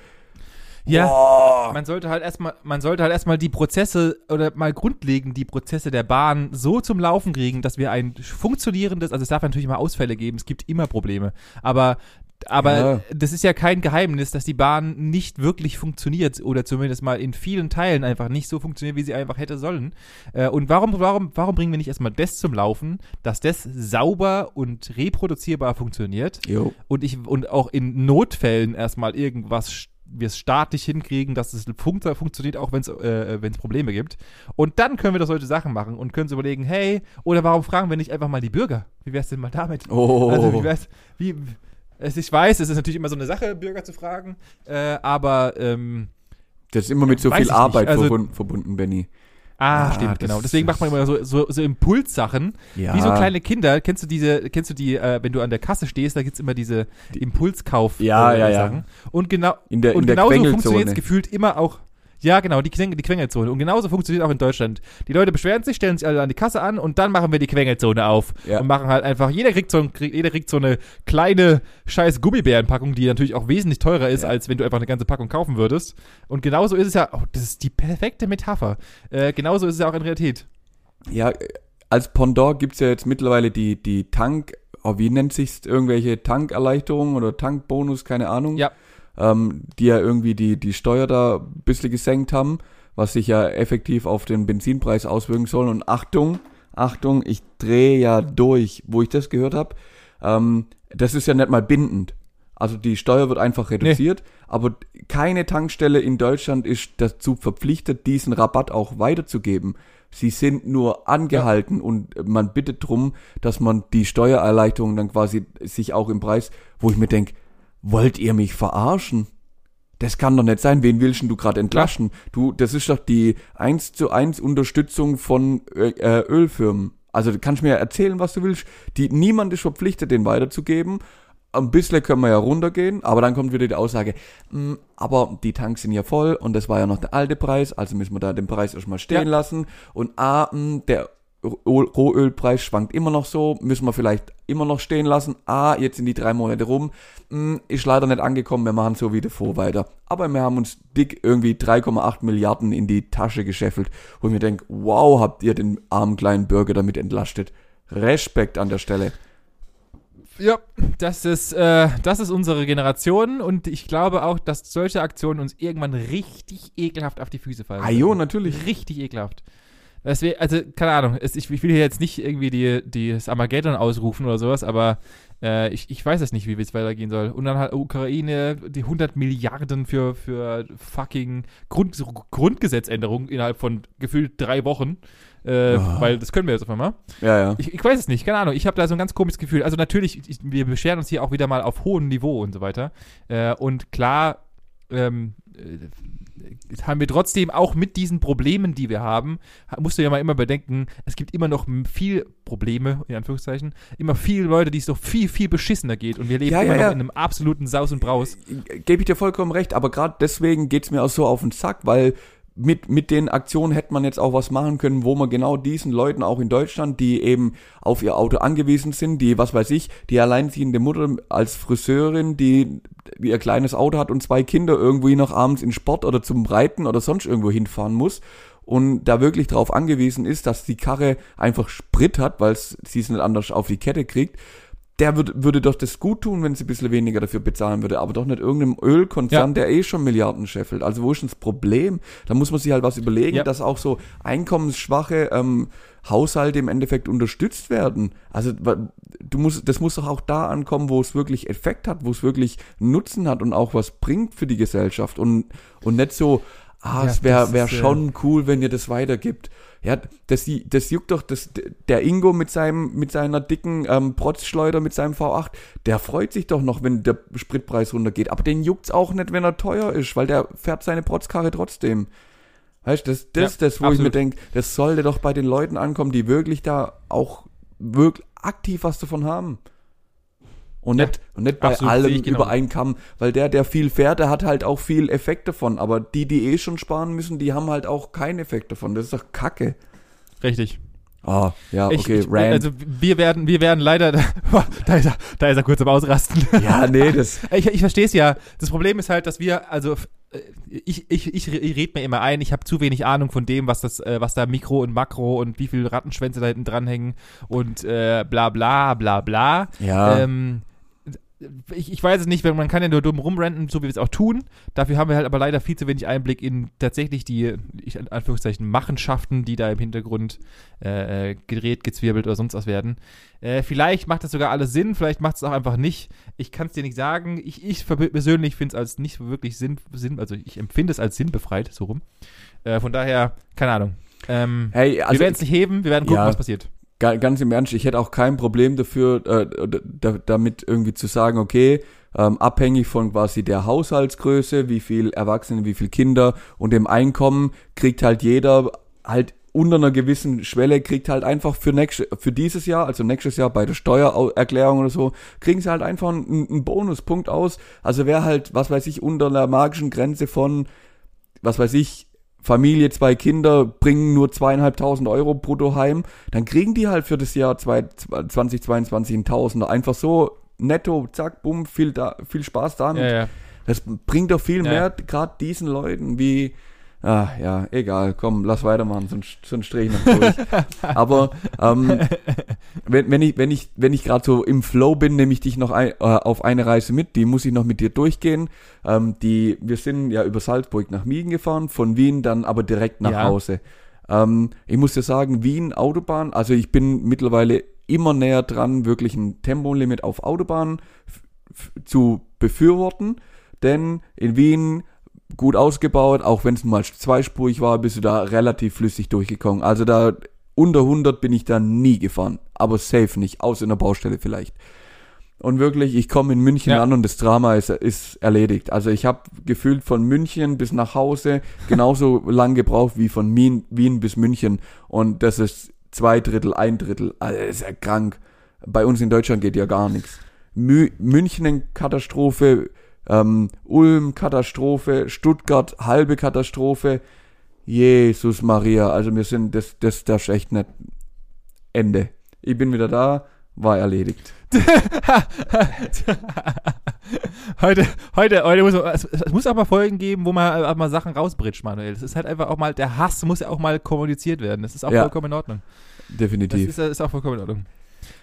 Ja, Boah. man sollte halt erstmal, man sollte halt erstmal die Prozesse oder mal grundlegend die Prozesse der Bahn so zum Laufen kriegen, dass wir ein funktionierendes, also es darf natürlich immer Ausfälle geben, es gibt immer Probleme, aber aber Ja. das ist ja kein Geheimnis, dass die Bahn nicht wirklich funktioniert oder zumindest mal in vielen Teilen einfach nicht so funktioniert, wie sie einfach hätte sollen. Äh, Und warum, warum, warum bringen wir nicht erstmal das zum Laufen, dass das sauber und reproduzierbar funktioniert? Jo. und ich und auch in Notfällen erstmal irgendwas wir es staatlich hinkriegen, dass es funkt, funktioniert, auch wenn es äh, wenn's Probleme gibt. Und dann können wir da solche Sachen machen und können uns überlegen, hey, oder warum fragen wir nicht einfach mal die Bürger? Wie wär's denn mal damit? Oh. Also wie wär's, wie, es, ich weiß, es ist natürlich immer so eine Sache, Bürger zu fragen, äh, aber ähm, das ist immer mit so viel Arbeit. Also- verbun- verbunden, Benny. Ah, Ja, stimmt, genau. Deswegen macht man immer so, so, so Impulssachen, Ja. wie so kleine Kinder. Kennst du diese, kennst du die, äh, wenn du an der Kasse stehst, da gibt's immer diese Impulskauf Ja, äh, ja, ja. Sachen. Und genau, In der, und in genauso funktioniert es gefühlt immer auch. Ja, genau, die, die Quengelzone. Und genauso funktioniert auch in Deutschland. Die Leute beschweren sich, stellen sich alle an die Kasse an und dann machen wir die Quengelzone auf. Ja. Und machen halt einfach, jeder kriegt so, ein, jeder kriegt so eine kleine scheiß Gummibärenpackung, die natürlich auch wesentlich teurer ist, Ja. als wenn du einfach eine ganze Packung kaufen würdest. Und genauso ist es ja, oh, das ist die perfekte Metapher. Äh, genauso ist es ja auch in Realität. Ja, als Pendant gibt's ja jetzt mittlerweile die, die Tank, oh, wie nennt sich's, irgendwelche Tankerleichterungen oder Tankbonus, keine Ahnung. Ja. Ähm, die ja irgendwie die, die Steuer da ein bisschen gesenkt haben, was sich ja effektiv auf den Benzinpreis auswirken soll. Und Achtung, Achtung, ich drehe ja durch, wo ich das gehört habe. Ähm, das ist ja nicht mal bindend. Also die Steuer wird einfach reduziert, aber keine Tankstelle in Deutschland ist dazu verpflichtet, diesen Rabatt auch weiterzugeben. Sie sind nur angehalten und man bittet drum, dass man die Steuererleichterung dann quasi sich auch im Preis, wo ich mir denk, wollt ihr mich verarschen? Das kann doch nicht sein. Wen willst denn du gerade entlaschen? Du, das ist doch die eins zu eins Unterstützung von äh, äh, Ölfirmen. Also du kannst mir ja erzählen, was du willst. Die, niemand ist verpflichtet, den weiterzugeben. Ein bisschen können wir ja runtergehen, aber dann kommt wieder die Aussage, "Mm, aber die Tanks sind ja voll und das war ja noch der alte Preis, also müssen wir da den Preis erstmal stehen Ja. lassen. Und ah, mm, der Roh- Rohölpreis schwankt immer noch so, müssen wir vielleicht immer noch stehen lassen. Ah, jetzt sind die drei Monate rum, mm, ist leider nicht angekommen, wir machen so wie davor weiter. Aber wir haben uns dick irgendwie 3,8 Milliarden in die Tasche gescheffelt, wo ich mir denke, wow, habt ihr den armen kleinen Bürger damit entlastet. Respekt an der Stelle. Ja, das ist, äh, das ist unsere Generation und ich glaube auch, dass solche Aktionen uns irgendwann richtig ekelhaft auf die Füße fallen. Ah jo, natürlich. Richtig ekelhaft. Wär, also, keine Ahnung, es, ich, ich will hier jetzt nicht irgendwie die, die, das Armageddon ausrufen oder sowas, aber äh, ich, ich weiß es nicht, wie es weitergehen soll. Und dann halt Ukraine, die 100 Milliarden für, für fucking Grund, Grundgesetzänderung innerhalb von gefühlt drei Wochen. Äh. Weil das können wir jetzt auf einmal. Ja, ja. Ich, ich weiß es nicht, keine Ahnung. Ich habe da so ein ganz komisches Gefühl. Also natürlich, ich, wir beschweren uns hier auch wieder mal auf hohem Niveau und so weiter. Äh, und klar ähm, äh, haben wir trotzdem auch mit diesen Problemen, die wir haben, ha- musst du ja mal immer bedenken, es gibt immer noch viel Probleme, in Anführungszeichen, immer viele Leute, die es doch viel, viel beschissener geht. Und wir leben Ja, immer ja, noch ja. in einem absoluten Saus und Braus. Gebe ich dir vollkommen recht, aber gerade deswegen geht's mir auch so auf den Sack, weil mit, mit den Aktionen hätte man jetzt auch was machen können, wo man genau diesen Leuten auch in Deutschland, die eben auf ihr Auto angewiesen sind, die, was weiß ich, die alleinziehende Mutter als Friseurin, die ihr kleines Auto hat und zwei Kinder irgendwie noch abends in Sport oder zum Reiten oder sonst irgendwo hinfahren muss und da wirklich drauf angewiesen ist, dass die Karre einfach Sprit hat, weil sie es nicht anders auf die Kette kriegt, der würde, würde doch das gut tun, wenn sie ein bisschen weniger dafür bezahlen würde, aber doch nicht irgendeinem Ölkonzern, Ja. der eh schon Milliarden scheffelt. Also wo ist denn das Problem? Da muss man sich halt was überlegen, Ja. dass auch so einkommensschwache ähm, Haushalte im Endeffekt unterstützt werden. Also du musst, das muss doch auch da ankommen, wo es wirklich Effekt hat, wo es wirklich Nutzen hat und auch was bringt für die Gesellschaft und, und nicht so, ah, Ja, es wäre wär äh, schon cool, wenn ihr das weitergibt. Ja, das, das juckt doch, das, der Ingo mit seinem, mit seiner dicken ähm, Protzschleuder, mit seinem V8, der freut sich doch noch, wenn der Spritpreis runtergeht. Aber den juckt's auch nicht, wenn er teuer ist, weil der fährt seine Protzkarre trotzdem. Weißt du, das, das Ja, ist das, wo ich mir absolut. denke, das sollte doch bei den Leuten ankommen, die wirklich da auch wirklich aktiv was davon haben. Und Ja, nicht, und nicht bei allem über einen Kamm, weil der, der viel fährt, der hat halt auch viel Effekt davon. Aber die, die eh schon sparen müssen, die haben halt auch keinen Effekt davon. Das ist doch Kacke. Richtig. Ah, ja, Ich- okay, ich, Rand. Also wir werden, wir werden leider, da ist er, da ist er kurz am Ausrasten. ja, nee, das, Ich, ich verstehe es ja. Das Problem ist halt, dass wir, also äh, ich, ich, ich rede mir immer ein, ich habe zu wenig Ahnung von dem, was das, äh, was da Mikro und Makro und wie viele Rattenschwänze da hinten dranhängen und äh, bla bla bla bla. ja. Ähm, ich, ich weiß es nicht, wenn man kann ja nur dumm rumrenten, so wie wir es auch tun. Dafür haben wir halt aber leider viel zu wenig Einblick in tatsächlich die, ich, in Anführungszeichen, Machenschaften, die da im Hintergrund äh, äh, gedreht, gezwirbelt oder sonst was werden. Äh, vielleicht macht das sogar alles Sinn, vielleicht macht es auch einfach nicht. Ich kann es dir nicht sagen. Ich, ich persönlich finde es als nicht wirklich Sinn, Sinn, also ich empfinde es als sinnbefreit, so rum. Äh, von daher, keine Ahnung. Ähm, hey, wir also werden es nicht heben, wir werden gucken, Ja. was passiert. Ga- ganz im Ernst, ich hätte auch kein Problem dafür, äh, damit irgendwie zu sagen, okay, ähm, abhängig von quasi der Haushaltsgröße, wie viel Erwachsene, wie viel Kinder und dem Einkommen, kriegt halt jeder halt unter einer gewissen Schwelle, kriegt halt einfach für nächste, für dieses Jahr, also nächstes Jahr bei der Steuererklärung oder so, kriegen sie halt einfach einen, einen Bonuspunkt aus. Also wer halt, was weiß ich, unter einer magischen Grenze von, was weiß ich, Familie, zwei Kinder, bringen nur zweieinhalbtausend Euro brutto heim, dann kriegen die halt für das Jahr zwei- 2022 ein Tausender. Einfach so netto, zack, bumm, viel, da, viel Spaß damit. Ja, ja. Das bringt doch viel mehr, gerade diesen Leuten wie, ah, ja, egal, komm, lass weitermachen, sonst, sonst drehe ich noch durch. Aber ähm, wenn, wenn ich, wenn ich, wenn ich gerade so im Flow bin, nehme ich dich noch ein, äh, auf eine Reise mit, die muss ich noch mit dir durchgehen. Ähm, die, wir sind ja über Salzburg nach Miegen gefahren, von Wien dann aber direkt nach Ja. Hause. Ähm, ich muss dir sagen, Wien Autobahn, also ich bin mittlerweile immer näher dran, wirklich ein Tempolimit auf Autobahnen f- zu befürworten, denn in Wien gut ausgebaut, auch wenn es mal zweispurig war, bist du da relativ flüssig durchgekommen. Also da unter 100 bin ich da nie gefahren, aber safe nicht, außer in der Baustelle vielleicht. Und wirklich, ich komme in München Ja. an und das Drama ist, ist erledigt. Also ich habe gefühlt von München bis nach Hause genauso lang gebraucht wie von Wien, Wien bis München. Und das ist zwei Drittel, ein Drittel. Also ist ja krank. Bei uns in Deutschland geht ja gar nichts. Mü München Katastrophe, ähm, Ulm Katastrophe, Stuttgart halbe Katastrophe. Jesus Maria, also wir sind, das, das, das ist echt nicht Ende. Ich bin wieder da, war erledigt. heute, heute, heute muss man, es, es muss auch mal Folgen geben, wo man auch mal Sachen rausbritscht, Manuel. Das ist halt einfach auch mal, der Hass muss ja auch mal kommuniziert werden. Das ist auch Ja. vollkommen in Ordnung. Das Definitiv. ist, ist auch vollkommen in Ordnung.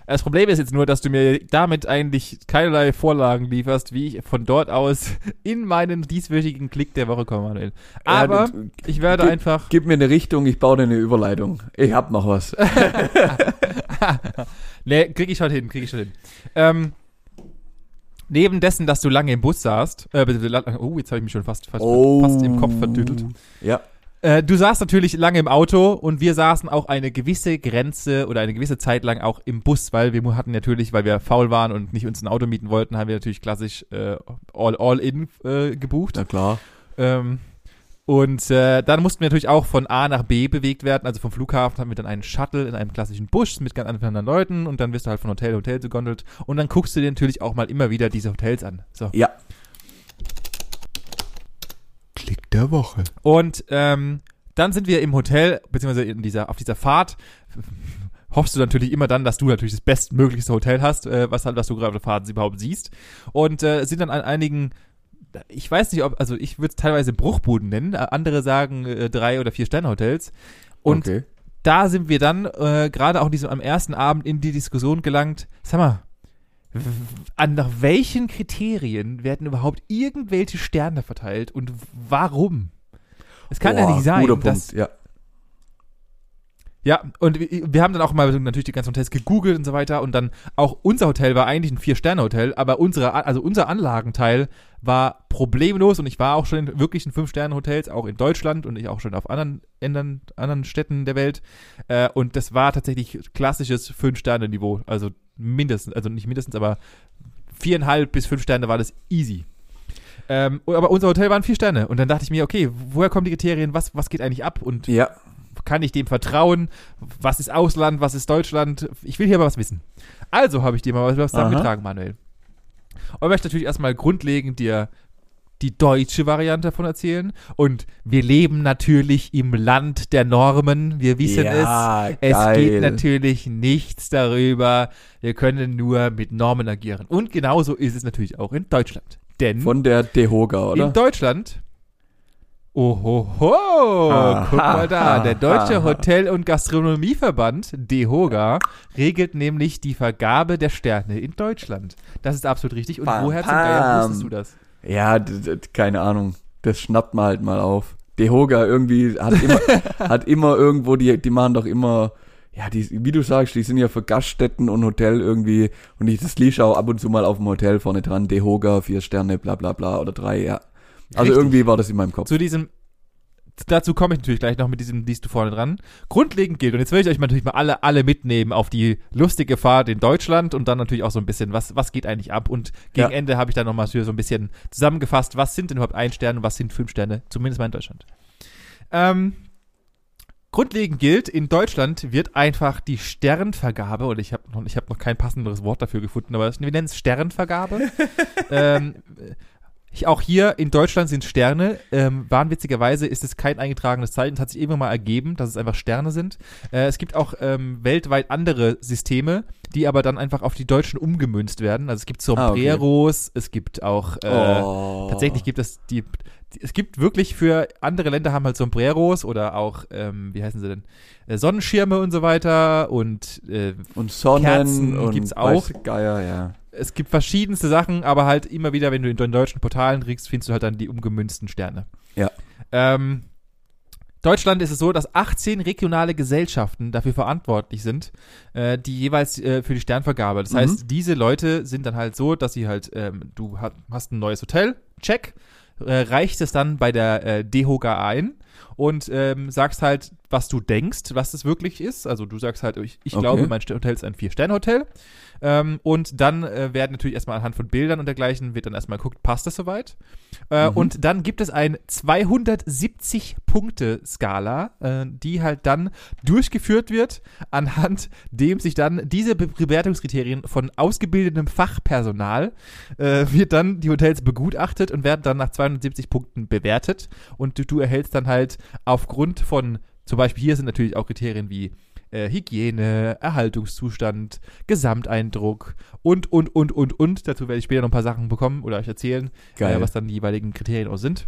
Das Problem ist jetzt nur, dass du mir damit eigentlich keinerlei Vorlagen lieferst, wie ich von dort aus in meinen dieswöchigen Klick der Woche komme, Manuel. Aber Ja, ich werde gib- einfach. Gib mir eine Richtung, ich baue dir eine Überleitung. Ich hab noch was. nee, krieg ich schon hin, krieg ich schon hin. Ähm, neben dessen, dass du lange im Bus saßt, äh, oh, jetzt habe ich mich schon fast, fast, fast im Kopf verdüttelt. Ja. Äh, du saßt natürlich lange im Auto und wir saßen auch eine gewisse Grenze oder eine gewisse Zeit lang auch im Bus, weil wir hatten natürlich, weil wir faul waren und nicht uns ein Auto mieten wollten, haben wir natürlich klassisch äh, all, all in äh, gebucht. Na klar. Ähm, und äh, dann mussten wir natürlich auch von A nach B bewegt werden. Also vom Flughafen haben wir dann einen Shuttle in einem klassischen Bus mit ganz anderen Leuten und dann wirst du halt von Hotel zu Hotel gegondelt und dann guckst du dir natürlich auch mal immer wieder diese Hotels an. So. Ja. Klick der Woche. Und ähm, dann sind wir im Hotel, beziehungsweise in dieser, auf dieser Fahrt, hoffst du natürlich immer dann, dass du natürlich das bestmöglichste Hotel hast, äh, was halt, was du gerade auf der Fahrt überhaupt siehst. Und äh, sind dann an einigen, ich weiß nicht, ob, also ich würde es teilweise Bruchbuden nennen, andere sagen äh, drei oder vier Sterne-Hotels. Und okay. da sind wir dann äh, gerade auch diesem, am ersten Abend in die Diskussion gelangt, sag mal, an nach welchen Kriterien werden überhaupt irgendwelche Sterne verteilt und warum? Es kann ja Boah, nicht sein, dass, Punkt, ja. Ja, und wir, haben dann auch mal natürlich die ganzen Hotels gegoogelt und so weiter und dann auch unser Hotel war eigentlich ein Vier-Sterne-Hotel, aber unsere, also unser Anlagenteil war problemlos und ich war auch schon in wirklichen Fünf-Sterne-Hotels, auch in Deutschland und ich auch schon auf anderen, anderen, anderen Städten der Welt äh, und das war tatsächlich klassisches Fünf-Sterne-Niveau, also mindestens, also nicht mindestens, aber viereinhalb bis fünf Sterne war das easy. Ähm, aber unser Hotel waren vier Sterne und dann dachte ich mir, okay, woher kommen die Kriterien, was, was geht eigentlich ab und Ja. Kann ich dem vertrauen? Was ist Ausland? Was ist Deutschland? Ich will hier aber was wissen. Also habe ich dir mal was zusammengetragen, Manuel. Und möchte natürlich erstmal grundlegend dir die deutsche Variante davon erzählen. Und wir leben natürlich im Land der Normen. Wir wissen Ja, es. Es geil. geht natürlich nichts darüber. Wir können nur mit Normen agieren. Und genauso ist es natürlich auch in Deutschland. Denn Von der Dehoga, oder? in Deutschland. Ohoho, Aha, guck mal da. Der Deutsche. Hotel- und Gastronomieverband, DEHOGA, regelt nämlich die Vergabe der Sterne in Deutschland. Das ist absolut richtig. Und Pam, woher zum Geier wusstest du das? Ja, keine Ahnung. Das schnappt man halt mal auf. Dehoga irgendwie hat immer, hat immer irgendwo, die, die machen doch immer, ja, die, wie du sagst, die sind ja für Gaststätten und Hotel irgendwie, und ich, das liest auch ab und zu mal auf dem Hotel vorne dran, Dehoga, vier Sterne, bla bla bla, oder drei, ja. Also Richtig. irgendwie war das in meinem Kopf. Zu diesem, dazu komme ich natürlich gleich noch mit diesem, liest du vorne dran. Grundlegend gilt, und jetzt will ich euch natürlich mal alle, alle mitnehmen auf die lustige Fahrt in Deutschland und dann natürlich auch so ein bisschen, was, was geht eigentlich ab? Und gegen Ja. Ende habe ich dann nochmal so ein bisschen zusammengefasst, was sind denn überhaupt ein Stern und was sind fünf Sterne, zumindest mal in Deutschland. Ähm, Grundlegend gilt, in Deutschland wird einfach die Sternvergabe, oder ich habe noch, ich hab noch kein passenderes Wort dafür gefunden, aber wir nennen es Sternvergabe. ähm, ich, auch hier in Deutschland sind Sterne. Ähm, wahnwitzigerweise ist es kein eingetragenes Zeichen. Es hat sich irgendwann mal ergeben, dass es einfach Sterne sind. Äh, es gibt auch ähm, weltweit andere Systeme, die aber dann einfach auf die Deutschen umgemünzt werden. Also es gibt Ah, okay. Sombreros, es gibt auch äh, oh. Tatsächlich gibt es die, die, es gibt wirklich für andere Länder haben halt Sombreros oder auch, ähm, wie heißen sie denn, äh, Sonnenschirme und so weiter und äh, und Sonnen Kerzen und gibt's auch. Geier, ja. Es gibt verschiedenste Sachen, aber halt immer wieder, wenn du in den deutschen Portalen kriegst, findest du halt dann die umgemünzten Sterne. Ja. Ähm, Deutschland ist es so, dass 18 regionale Gesellschaften dafür verantwortlich sind, äh, die jeweils äh, für die Sternvergabe. Das Mhm. heißt, diese Leute sind dann halt so, dass sie halt, ähm, du hat, hast ein neues Hotel, check, äh, reichst es dann bei der äh, DEHOGA ein und ähm, sagst halt, was du denkst, was es wirklich ist. Also du sagst halt, ich, ich Okay. glaube, mein Hotel ist ein Vier-Sterne-Hotel. Ähm, und dann äh, werden natürlich erstmal anhand von Bildern und dergleichen, wird dann erstmal geguckt, passt das soweit? Äh, Mhm. Und dann gibt es ein 270-Punkte-Skala, äh, die halt dann durchgeführt wird, anhand dem sich dann diese Be Bewertungskriterien von ausgebildetem Fachpersonal äh, wird dann die Hotels begutachtet und werden dann nach 270 Punkten bewertet. Und du, du erhältst dann halt aufgrund von, zum Beispiel hier sind natürlich auch Kriterien wie äh, Hygiene, Erhaltungszustand, Gesamteindruck und, und, und, und, und. Dazu werde ich später noch ein paar Sachen bekommen oder euch erzählen, äh, was dann die jeweiligen Kriterien auch sind.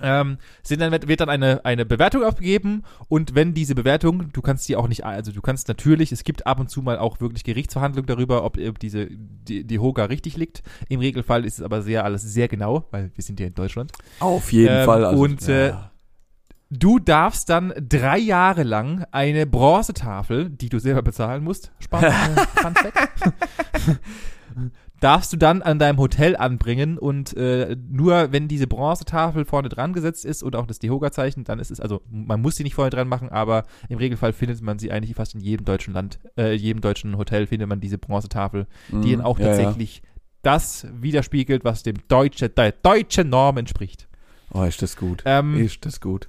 Ähm, sind dann, wird dann eine, eine Bewertung abgegeben und wenn diese Bewertung, du kannst die auch nicht, also du kannst natürlich, es gibt ab und zu mal auch wirklich Gerichtsverhandlungen darüber, ob, ob diese, die, die Hoga richtig liegt. Im Regelfall ist es aber sehr, alles sehr genau, weil wir sind ja in Deutschland. Auf jeden Ähm, Fall. Also, und, äh, ja. Du darfst dann drei Jahre lang eine Bronzetafel, die du selber bezahlen musst, Spaß, äh, Fun Fact, darfst du dann an deinem Hotel anbringen und äh, nur wenn diese Bronzetafel vorne dran gesetzt ist und auch das Dehoga-Zeichen, dann ist es, also man muss sie nicht vorne dran machen, aber im Regelfall findet man sie eigentlich fast in jedem deutschen Land, äh, jedem deutschen Hotel findet man diese Bronzetafel, die Mhm. dann auch Ja, ja. tatsächlich das widerspiegelt, was dem deutsche, der deutschen Norm entspricht. Oh, ist das gut. Ähm, ist das gut.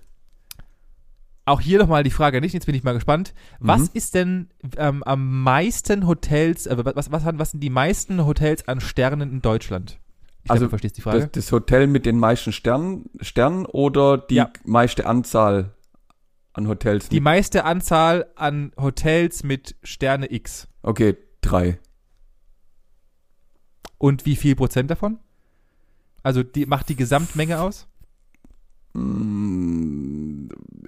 Auch hier nochmal die Frage nicht, jetzt bin ich mal gespannt. Was Mhm. ist denn ähm, am meisten Hotels, äh, was, was, was sind die meisten Hotels an Sternen in Deutschland? Ich Also, glaube, du verstehst die Frage. Das, das Hotel mit den meisten Sternen, Sternen oder die Ja. meiste Anzahl an Hotels? die meiste Anzahl an Hotels mit Sterne X. okay, drei. Und wie viel Prozent davon? Also die macht die Gesamtmenge aus?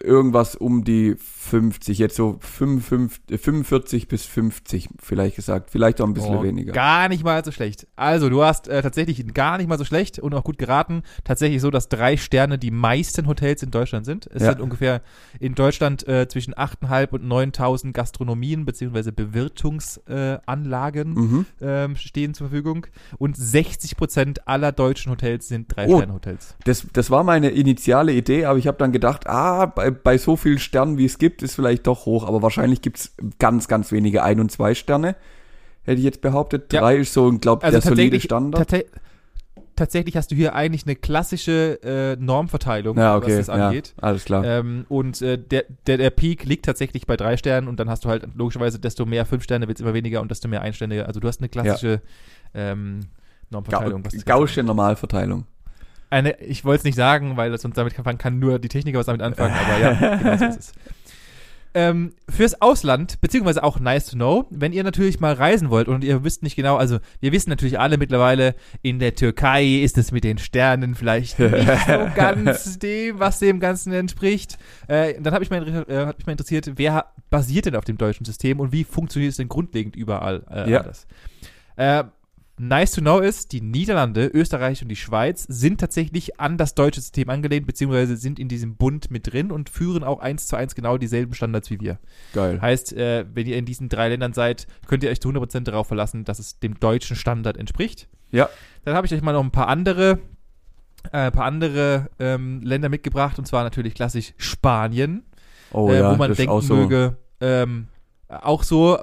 Irgendwas um die 50, jetzt so 55, äh, 45 bis 50 vielleicht gesagt. Vielleicht auch ein bisschen Oh, weniger. Gar nicht mal so schlecht. Also, du hast äh, tatsächlich gar nicht mal so schlecht und auch gut geraten. Tatsächlich so, dass drei Sterne die meisten Hotels in Deutschland sind. Es Ja. sind ungefähr in Deutschland äh, zwischen 8.500 und 9.000 Gastronomien bzw. Bewirtungsanlagen äh, Mhm. ähm, stehen zur Verfügung. Und 60 Prozent aller deutschen Hotels sind Oh. Drei-Sterne-Hotels. Das, das war meine initiale Idee, aber ich habe dann gedacht, ah, bei, bei so vielen Sternen, wie es gibt, ist vielleicht doch hoch. Aber wahrscheinlich gibt's ganz, ganz wenige Ein- und Zwei-Sterne. Hätte ich jetzt behauptet. Ja. Drei ist so, glaube Also der solide Standard. tate- tatsächlich hast du hier eigentlich eine klassische äh, Normverteilung, Ja, okay. was das ja, angeht. alles klar. Ähm, und äh, der, der, der Peak liegt tatsächlich bei drei Sternen und dann hast du halt logischerweise, desto mehr fünf Sterne wird es immer weniger und desto mehr Einstände. Also du hast eine klassische ähm, Ga Normverteilung. Ganze Gaußsche Normalverteilung. Eine, ich wollte es nicht sagen, weil sonst damit kann, kann nur die Techniker was damit anfangen, aber ja, genau so ist es. Ähm, fürs Ausland, beziehungsweise auch nice to know, wenn ihr natürlich mal reisen wollt und ihr wisst nicht genau, also wir wissen natürlich alle mittlerweile, in der Türkei ist es mit den Sternen vielleicht nicht so ganz dem, was dem Ganzen entspricht. Äh, dann habe ich, mal, äh, hab mich mal interessiert, wer basiert denn auf dem deutschen System und wie funktioniert es denn grundlegend überall äh, Ja. alles? Äh, Nice to know ist, die Niederlande, Österreich und die Schweiz sind tatsächlich an das deutsche System angelehnt, beziehungsweise sind in diesem Bund mit drin und führen auch eins zu eins genau dieselben Standards wie wir. Geil. Heißt, äh, wenn ihr in diesen drei Ländern seid, könnt ihr euch zu 100% darauf verlassen, dass es dem deutschen Standard entspricht. Ja. Dann habe ich euch mal noch ein paar andere, äh, ein paar andere ähm, Länder mitgebracht, und zwar natürlich klassisch Spanien Oh äh, ja, wo man denken auch so. möge, ähm, auch so,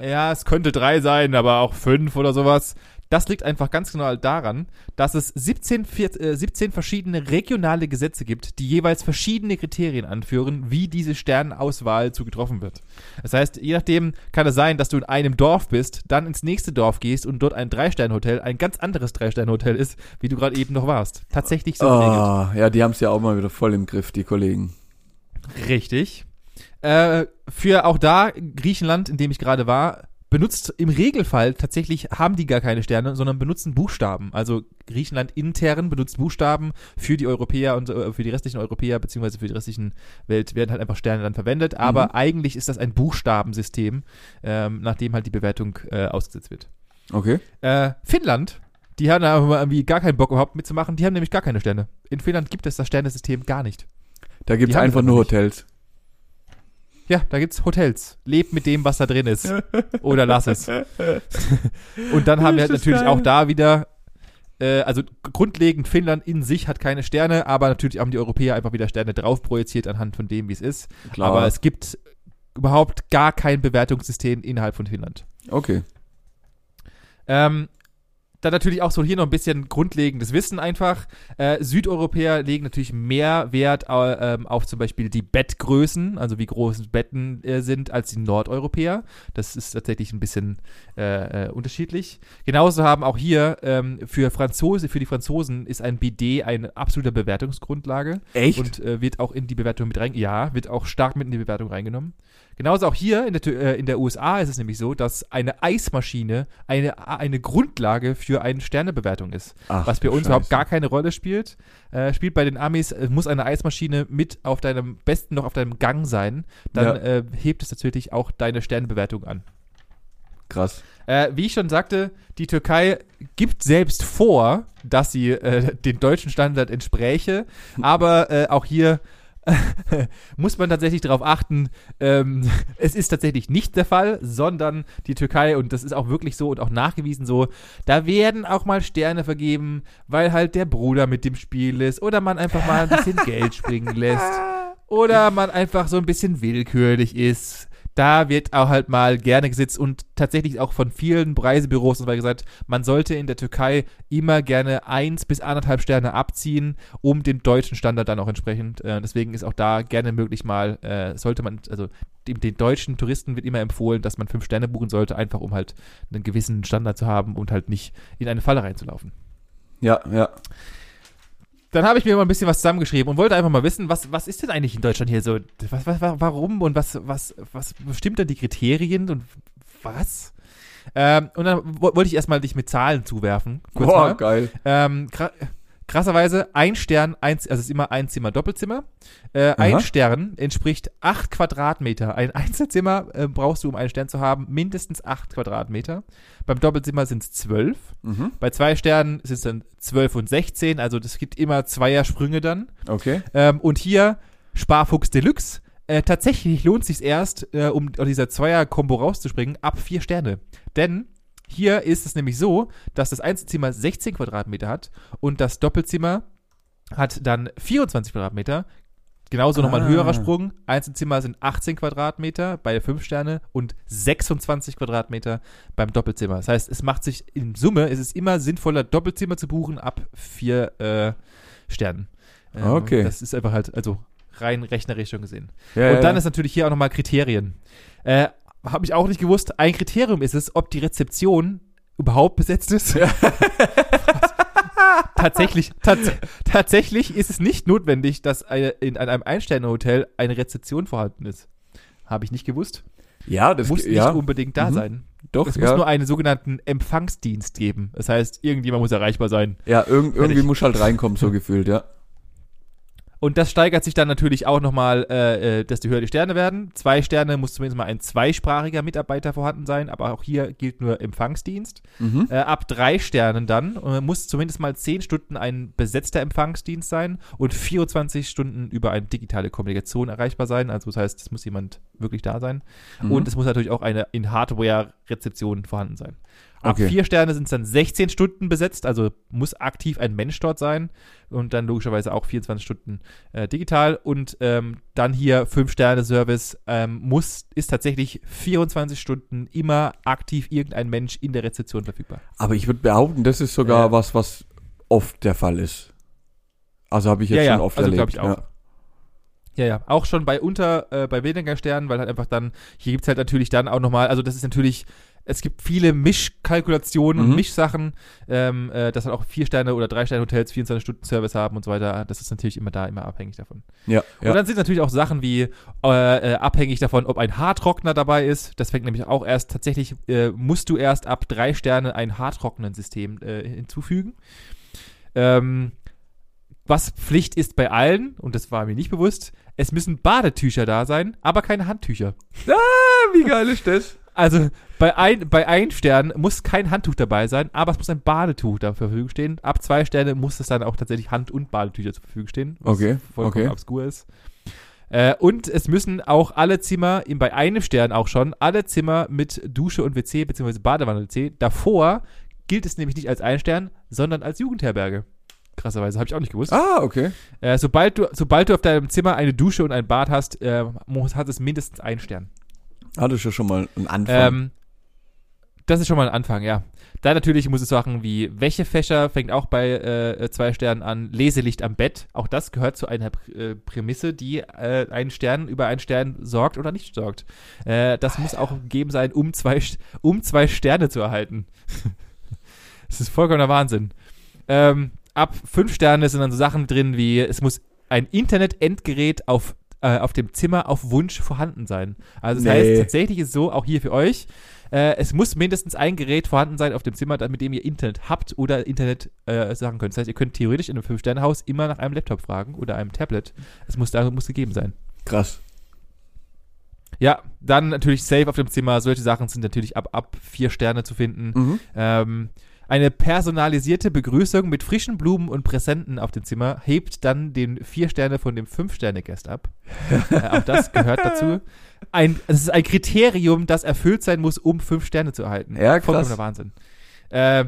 ja, es könnte drei sein, aber auch fünf oder sowas. Das liegt einfach ganz genau daran, dass es 17, vier, äh, 17 verschiedene regionale Gesetze gibt, die jeweils verschiedene Kriterien anführen, wie diese Sternenauswahl zu getroffen wird. Das heißt, je nachdem kann es sein, dass du in einem Dorf bist, dann ins nächste Dorf gehst und dort ein Drei-Sterne-Hotel ein ganz anderes Drei-Sterne-Hotel ist, wie du gerade eben noch warst. Tatsächlich so geregelt. Ah, ja, die haben es ja auch mal wieder voll im Griff, die Kollegen. Richtig. Äh, für auch da, Griechenland, in dem ich gerade war, benutzt im Regelfall tatsächlich, haben die gar keine Sterne, sondern benutzen Buchstaben. Also Griechenland intern benutzt Buchstaben für die Europäer und äh, für die restlichen Europäer, beziehungsweise für die restlichen Welt werden halt einfach Sterne dann verwendet. Aber eigentlich ist das ein Buchstabensystem, ähm, nachdem halt die Bewertung äh, ausgesetzt wird. Okay. Äh, Finnland, die haben da irgendwie gar keinen Bock überhaupt mitzumachen, die haben nämlich gar keine Sterne. In Finnland gibt es das Sternesystem gar nicht. Da Die haben einfach nur. Hotels. Ja, da gibt's Hotels. Lebt mit dem, was da drin ist. Oder lass es. Und dann haben wir halt natürlich auch da wieder, äh, also grundlegend Finnland in sich hat keine Sterne, aber natürlich haben die Europäer einfach wieder Sterne drauf projiziert anhand von dem, wie es ist. Klar. Aber es gibt überhaupt gar kein Bewertungssystem innerhalb von Finnland. okay. Ähm, dann natürlich auch so hier noch ein bisschen grundlegendes Wissen einfach. Äh, Südeuropäer legen natürlich mehr Wert äh, auf zum Beispiel die Bettgrößen, also wie groß Betten äh, sind, als die Nordeuropäer. Das ist tatsächlich ein bisschen äh, äh, unterschiedlich. Genauso haben auch hier ähm, für Franzose, für die Franzosen ist ein BD eine absolute Bewertungsgrundlage Echt? und äh, wird auch in die Bewertung mit rein, ja, wird auch stark mit in die Bewertung reingenommen. Genauso auch hier in der, äh, in der USA ist es nämlich so, dass eine Eismaschine eine, eine Grundlage für eine Sternebewertung ist. Ach, was bei uns überhaupt Scheiße. gar keine Rolle spielt. Äh, spielt bei den Amis, äh, muss eine Eismaschine mit auf deinem, besten noch auf deinem Gang sein. Dann Ja. äh, hebt es natürlich auch deine Sternebewertung an. Krass. Äh, wie ich schon sagte, die Türkei gibt selbst vor, dass sie äh, den deutschen Standard entspräche, aber äh, auch hier muss man tatsächlich darauf achten, ähm, es ist tatsächlich nicht der Fall, sondern die Türkei, und das ist auch wirklich so und auch nachgewiesen so, da werden auch mal Sterne vergeben, weil halt der Bruder mit dem Spiel ist oder man einfach mal ein bisschen Geld springen lässt oder man einfach so ein bisschen willkürlich ist. Da wird auch halt mal gerne gesetzt und tatsächlich auch von vielen Reisebüros und weiter gesagt, man sollte in der Türkei immer gerne eins bis anderthalb Sterne abziehen, um dem deutschen Standard dann auch entsprechend. Äh, deswegen ist auch da gerne möglich mal, äh, sollte man, also dem, den deutschen Touristen wird immer empfohlen, dass man fünf Sterne buchen sollte, einfach um halt einen gewissen Standard zu haben und halt nicht in eine Falle reinzulaufen. Ja, ja. Dann habe ich mir mal ein bisschen was zusammengeschrieben und wollte einfach mal wissen, was, was ist denn eigentlich in Deutschland hier so? Was, was, wa- warum und was, was, was bestimmt denn die Kriterien und was? Ähm, und dann wo- wollte ich erstmal dich mit Zahlen zuwerfen. Kurz Boah, mal. geil. Ähm, krasserweise, ein Stern, eins, also es ist immer ein Zimmer, Doppelzimmer. Äh, ein. Stern entspricht acht Quadratmeter. Ein Einzelzimmer äh, brauchst du, um einen Stern zu haben, mindestens acht Quadratmeter. Beim Doppelzimmer sind es zwölf. Mhm. Bei zwei Sternen sind es dann 12 und 16, also das gibt immer Zweiersprünge dann. Okay. Ähm, und hier Sparfuchs Deluxe. Äh, tatsächlich lohnt sich erst, äh, um aus dieser Zweier-Kombo rauszuspringen, ab vier Sterne. Denn hier ist es nämlich so, dass das Einzelzimmer 16 Quadratmeter hat und das Doppelzimmer hat dann 24 Quadratmeter. Genauso nochmal ein Ah. höherer Sprung. Einzelzimmer sind 18 Quadratmeter bei 5 Sterne und 26 Quadratmeter beim Doppelzimmer. Das heißt, es macht sich in Summe, es ist immer sinnvoller, Doppelzimmer zu buchen ab 4 äh, Sternen. Ähm, Okay. Das ist einfach halt, also rein rechnerisch schon gesehen. Ja, und dann ja. ist natürlich hier auch nochmal Kriterien. Äh, Habe ich auch nicht gewusst. Ein Kriterium ist es, ob die Rezeption überhaupt besetzt ist. was, tatsächlich, tats tatsächlich ist es nicht notwendig, dass eine, in einem Ein-Sterne-Hotel eine Rezeption vorhanden ist. Habe ich nicht gewusst. Ja, das muss nicht ja. unbedingt da Mhm. sein. Doch, es ja. muss nur einen sogenannten Empfangsdienst geben. Das heißt, irgendjemand muss erreichbar sein. ja, irg irgendwie Fertig. muss halt reinkommen, so gefühlt, ja. Und das steigert sich dann natürlich auch nochmal, äh, äh, desto höher die Sterne werden. Zwei Sterne muss zumindest mal ein zweisprachiger Mitarbeiter vorhanden sein, aber auch hier gilt nur Empfangsdienst. Mhm. Äh, ab drei Sternen dann äh, muss zumindest mal zehn Stunden ein besetzter Empfangsdienst sein und 24 Stunden über eine digitale Kommunikation erreichbar sein. Also das heißt, es muss jemand wirklich da sein. Mhm. Und es muss natürlich auch eine in Hardware-Rezeption vorhanden sein. Ab Okay. vier Sterne sind es dann 16 Stunden besetzt, also muss aktiv ein Mensch dort sein und dann logischerweise auch 24 Stunden äh, digital. Und ähm, dann hier 5-Sterne-Service ähm, muss, ist tatsächlich 24 Stunden immer aktiv irgendein Mensch in der Rezeption verfügbar. Aber ich würde behaupten, das ist sogar Ja. was, was oft der Fall ist. Also habe ich jetzt Ja, ja, schon oft also erlebt. ich auch. Ja, ja, auch schon bei unter, äh, bei weniger Sternen, weil halt einfach dann, hier gibt's halt natürlich dann auch nochmal, also das ist natürlich, es gibt viele Mischkalkulationen Mhm. und Mischsachen, ähm, äh, dass halt auch vier Sterne oder drei Sterne Hotels 24 Stunden Service haben und so weiter. Das ist natürlich immer da, immer abhängig davon. Ja, ja. Und dann sind natürlich auch Sachen wie äh, äh, abhängig davon, ob ein Haartrockner dabei ist. Das fängt nämlich auch erst, tatsächlich äh, musst du erst ab drei Sterne ein Haartrocknen-System äh, hinzufügen. Ähm, was Pflicht ist bei allen, und das war mir nicht bewusst, es müssen Badetücher da sein, aber keine Handtücher. Wie geil ist das? Also bei ein, bei ein Stern muss kein Handtuch dabei sein, aber es muss ein Badetuch da zur Verfügung stehen. Ab zwei Sterne muss es dann auch tatsächlich Hand- und Badetücher zur Verfügung stehen, was Okay, vollkommen okay. obskur ist. Äh, und es müssen auch alle Zimmer, in, bei einem Stern auch schon, alle Zimmer mit Dusche und WC bzw. Badewanne und WC. Davor gilt es nämlich nicht als ein Stern, sondern als Jugendherberge. Krasserweise, habe ich auch nicht gewusst. Ah, okay. Äh, sobald, du, sobald du auf deinem Zimmer eine Dusche und ein Bad hast, äh, muss, hat es mindestens einen Stern. Hattest du schon mal einen Anfang? Ähm, das ist schon mal ein Anfang, ja. Dann natürlich muss es Sachen wie Wäschefächer, fängt auch bei äh, zwei Sternen an, Leselicht am Bett. Auch das gehört zu einer äh, Prämisse, die äh, einen Stern über einen Stern sorgt oder nicht sorgt. Äh, das muss auch gegeben sein, um zwei, um zwei Sterne zu erhalten. das ist vollkommener Wahnsinn. Ähm, ab fünf Sterne sind dann so Sachen drin wie, es muss ein Internet-Endgerät auf, äh, auf dem Zimmer auf Wunsch vorhanden sein. Also das Nee. heißt, tatsächlich ist so, auch hier für euch, äh, es muss mindestens ein Gerät vorhanden sein auf dem Zimmer, mit dem ihr Internet habt oder Internet äh, sagen könnt. Das heißt, ihr könnt theoretisch in einem Fünf-Sterne-Haus immer nach einem Laptop fragen oder einem Tablet. Es muss da muss gegeben sein. Krass. Ja, dann natürlich safe auf dem Zimmer. Solche Sachen sind natürlich ab, ab vier Sterne zu finden. Mhm. Ähm, eine personalisierte Begrüßung mit frischen Blumen und Präsenten auf dem Zimmer hebt dann den vier Sterne von dem fünf Sterne Gast ab. äh, auch das gehört dazu. Ein, es ist ein Kriterium, das erfüllt sein muss, um fünf Sterne zu erhalten. Ja, krass. Vollkommener Wahnsinn. Äh,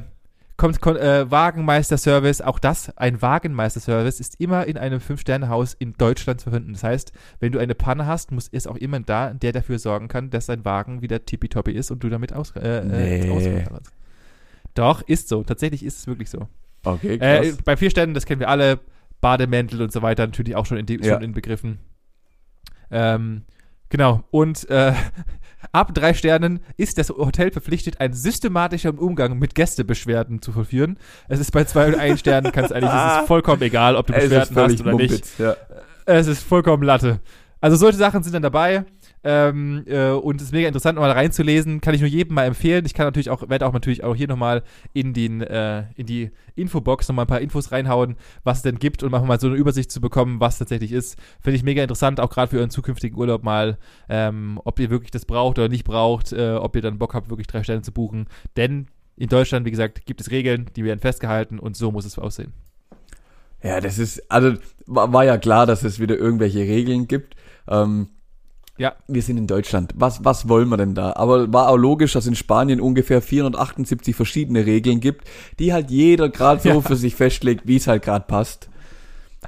kommt kon äh, Wagenmeister-Service, auch das, ein Wagenmeister-Service ist immer in einem Fünf-Sterne-Haus in Deutschland zu finden. Das heißt, wenn du eine Panne hast, muss ist auch jemand da, der dafür sorgen kann, dass dein Wagen wieder tippitoppi ist und du damit aus, äh, Nee. äh, ausfahren kannst. Doch, ist so. Tatsächlich ist es wirklich so. Okay, Äh, krass. bei vier Sternen, das kennen wir alle, Bademäntel und so weiter natürlich auch schon, in, Ja. schon inbegriffen. Ähm, genau. Und äh, ab drei Sternen ist das Hotel verpflichtet, einen systematischen Umgang mit Gästebeschwerden zu vollführen. Es ist bei zwei und ein Sternen, kannst eigentlich, es ist vollkommen egal, ob du Beschwerden hast oder nicht. Mumpitz, ja. Es ist vollkommen Latte. Also solche Sachen sind dann dabei. Ähm, äh, und es ist mega interessant, mal reinzulesen. Kann ich nur jedem mal empfehlen. Ich kann natürlich auch, werde auch natürlich auch hier nochmal in den, äh, in die Infobox nochmal ein paar Infos reinhauen, was es denn gibt und mal so eine Übersicht zu bekommen, was tatsächlich ist. Finde ich mega interessant, auch gerade für euren zukünftigen Urlaub mal, ähm, ob ihr wirklich das braucht oder nicht braucht, äh, ob ihr dann Bock habt, wirklich drei Sterne zu buchen. Denn in Deutschland, wie gesagt, gibt es Regeln, die werden festgehalten und so muss es aussehen. Ja, das ist, also war, war ja klar, dass es wieder irgendwelche Regeln gibt. Ähm, Ja. Wir sind in Deutschland. Was, was wollen wir denn da? Aber war auch logisch, dass in Spanien ungefähr 478 verschiedene Regeln gibt, die halt jeder gerade so Ja. für sich festlegt, wie es halt gerade passt.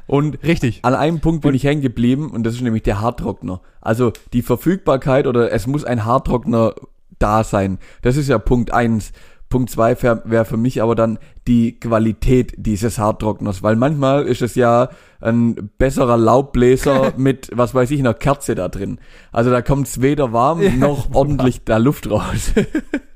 Und Richtig. an einem Punkt bin Und- ich hängen geblieben und das ist nämlich der Haartrockner. Also die Verfügbarkeit oder es muss ein Haartrockner da sein. Das ist ja Punkt eins. Punkt zwei wäre für mich aber dann die Qualität dieses Haartrockners, weil manchmal ist es ja ein besserer Laubbläser mit, was weiß ich, einer Kerze da drin. Also da kommt es weder warm noch ordentlich da Luft raus.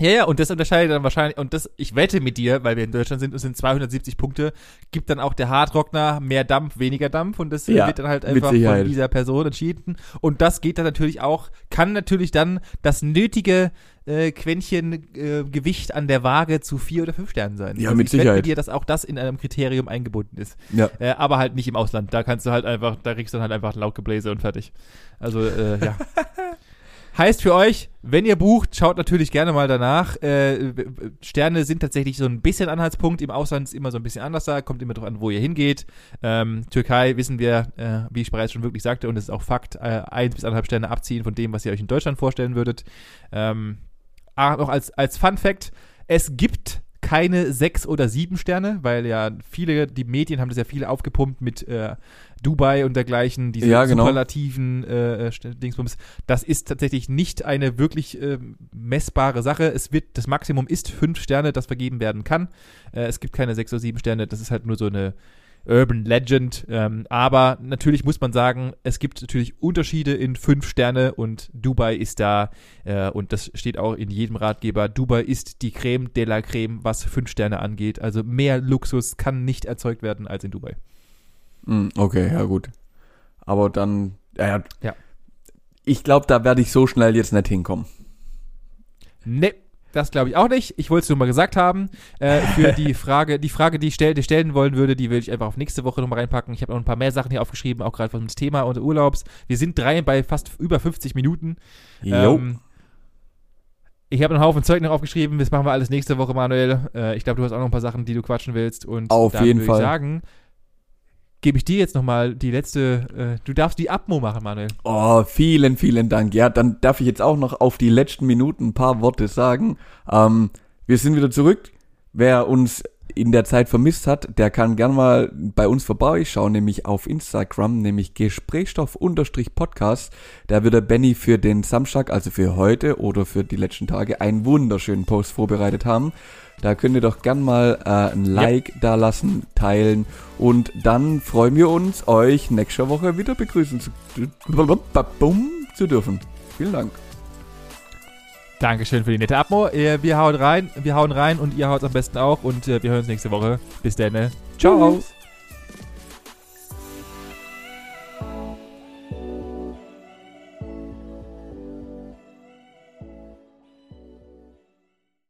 Ja, ja, und das unterscheidet dann wahrscheinlich, und das, ich wette mit dir, weil wir in Deutschland sind, es sind 270 Punkte, gibt dann auch der Hardrockner mehr Dampf, weniger Dampf und das äh, Ja, wird dann halt einfach von dieser Person entschieden. Und das geht dann natürlich auch, kann natürlich dann das nötige äh, Quäntchen äh, Gewicht an der Waage zu vier oder fünf Sternen sein. Ja, also mit ich wette Sicherheit. mit dir, dass auch das in einem Kriterium eingebunden ist. Ja. Äh, aber halt nicht im Ausland. Da kannst du halt einfach, da kriegst du dann halt einfach ein Lautgebläse und fertig. Also, äh, ja. Heißt für euch, wenn ihr bucht, schaut natürlich gerne mal danach. Äh, Sterne sind tatsächlich so ein bisschen Anhaltspunkt. Im Ausland ist immer so ein bisschen anders da. Kommt immer drauf an, wo ihr hingeht. Ähm, Türkei wissen wir, äh, wie ich bereits schon wirklich sagte, und es ist auch Fakt, äh, eins bis anderthalb Sterne abziehen von dem, was ihr euch in Deutschland vorstellen würdet. Ähm, ah, noch als, als Fun Fact, es gibt keine sechs oder sieben Sterne, weil ja viele, die Medien haben das ja viele aufgepumpt mit äh, Dubai und dergleichen, diese Ja, genau. superlativen äh, St- Dingsbums. Das ist tatsächlich nicht eine wirklich äh, messbare Sache. Es wird, das Maximum ist fünf Sterne, das vergeben werden kann. Äh, es gibt keine sechs oder sieben Sterne, das ist halt nur so eine Urban Legend. Ähm, aber natürlich muss man sagen, es gibt natürlich Unterschiede in fünf Sterne und Dubai ist da, äh, und das steht auch in jedem Ratgeber, Dubai ist die Creme de la Creme, was fünf Sterne angeht. Also mehr Luxus kann nicht erzeugt werden als in Dubai. Mm, Okay, ja gut. Aber dann, ja, ja. Ich glaube, da werde ich so schnell jetzt nicht hinkommen. Ne, das glaube ich auch nicht. Ich wollte es nur mal gesagt haben. Äh, für die Frage, die Frage, die ich stell, die stellen wollen würde, die will ich einfach auf nächste Woche nochmal reinpacken. Ich habe noch ein paar mehr Sachen hier aufgeschrieben, auch gerade vom Thema und Urlaubs. Wir sind drei bei fast über 50 Minuten. Jo. Ähm, ich habe einen Haufen Zeug noch aufgeschrieben. Das machen wir alles nächste Woche, Manuel. Äh, ich glaube, du hast auch noch ein paar Sachen, die du quatschen willst. Und Auf dann jeden würde Fall. ich sagen, gebe ich dir jetzt nochmal die letzte. Äh, du darfst die Abmo machen, Manuel. Oh, vielen, vielen Dank. Ja, dann darf ich jetzt auch noch auf die letzten Minuten ein paar Worte sagen. Ähm, wir sind wieder zurück. Wer uns in der Zeit vermisst hat, der kann gern mal bei uns vorbeischauen, nämlich auf Instagram, nämlich Gesprächsstoff-Podcast. Da wird der Benny für den Samstag, also für heute oder für die letzten Tage, einen wunderschönen Post vorbereitet haben. Da könnt ihr doch gern mal äh, ein Like da lassen, teilen und dann freuen wir uns, euch nächste Woche wieder begrüßen zu, zu dürfen. Vielen Dank. Dankeschön für die nette Abmo. Äh, wir hauen rein, wir hauen rein und ihr haut am besten auch. Und äh, wir hören uns nächste Woche. Bis dann. ne? Ciao. Tschüss.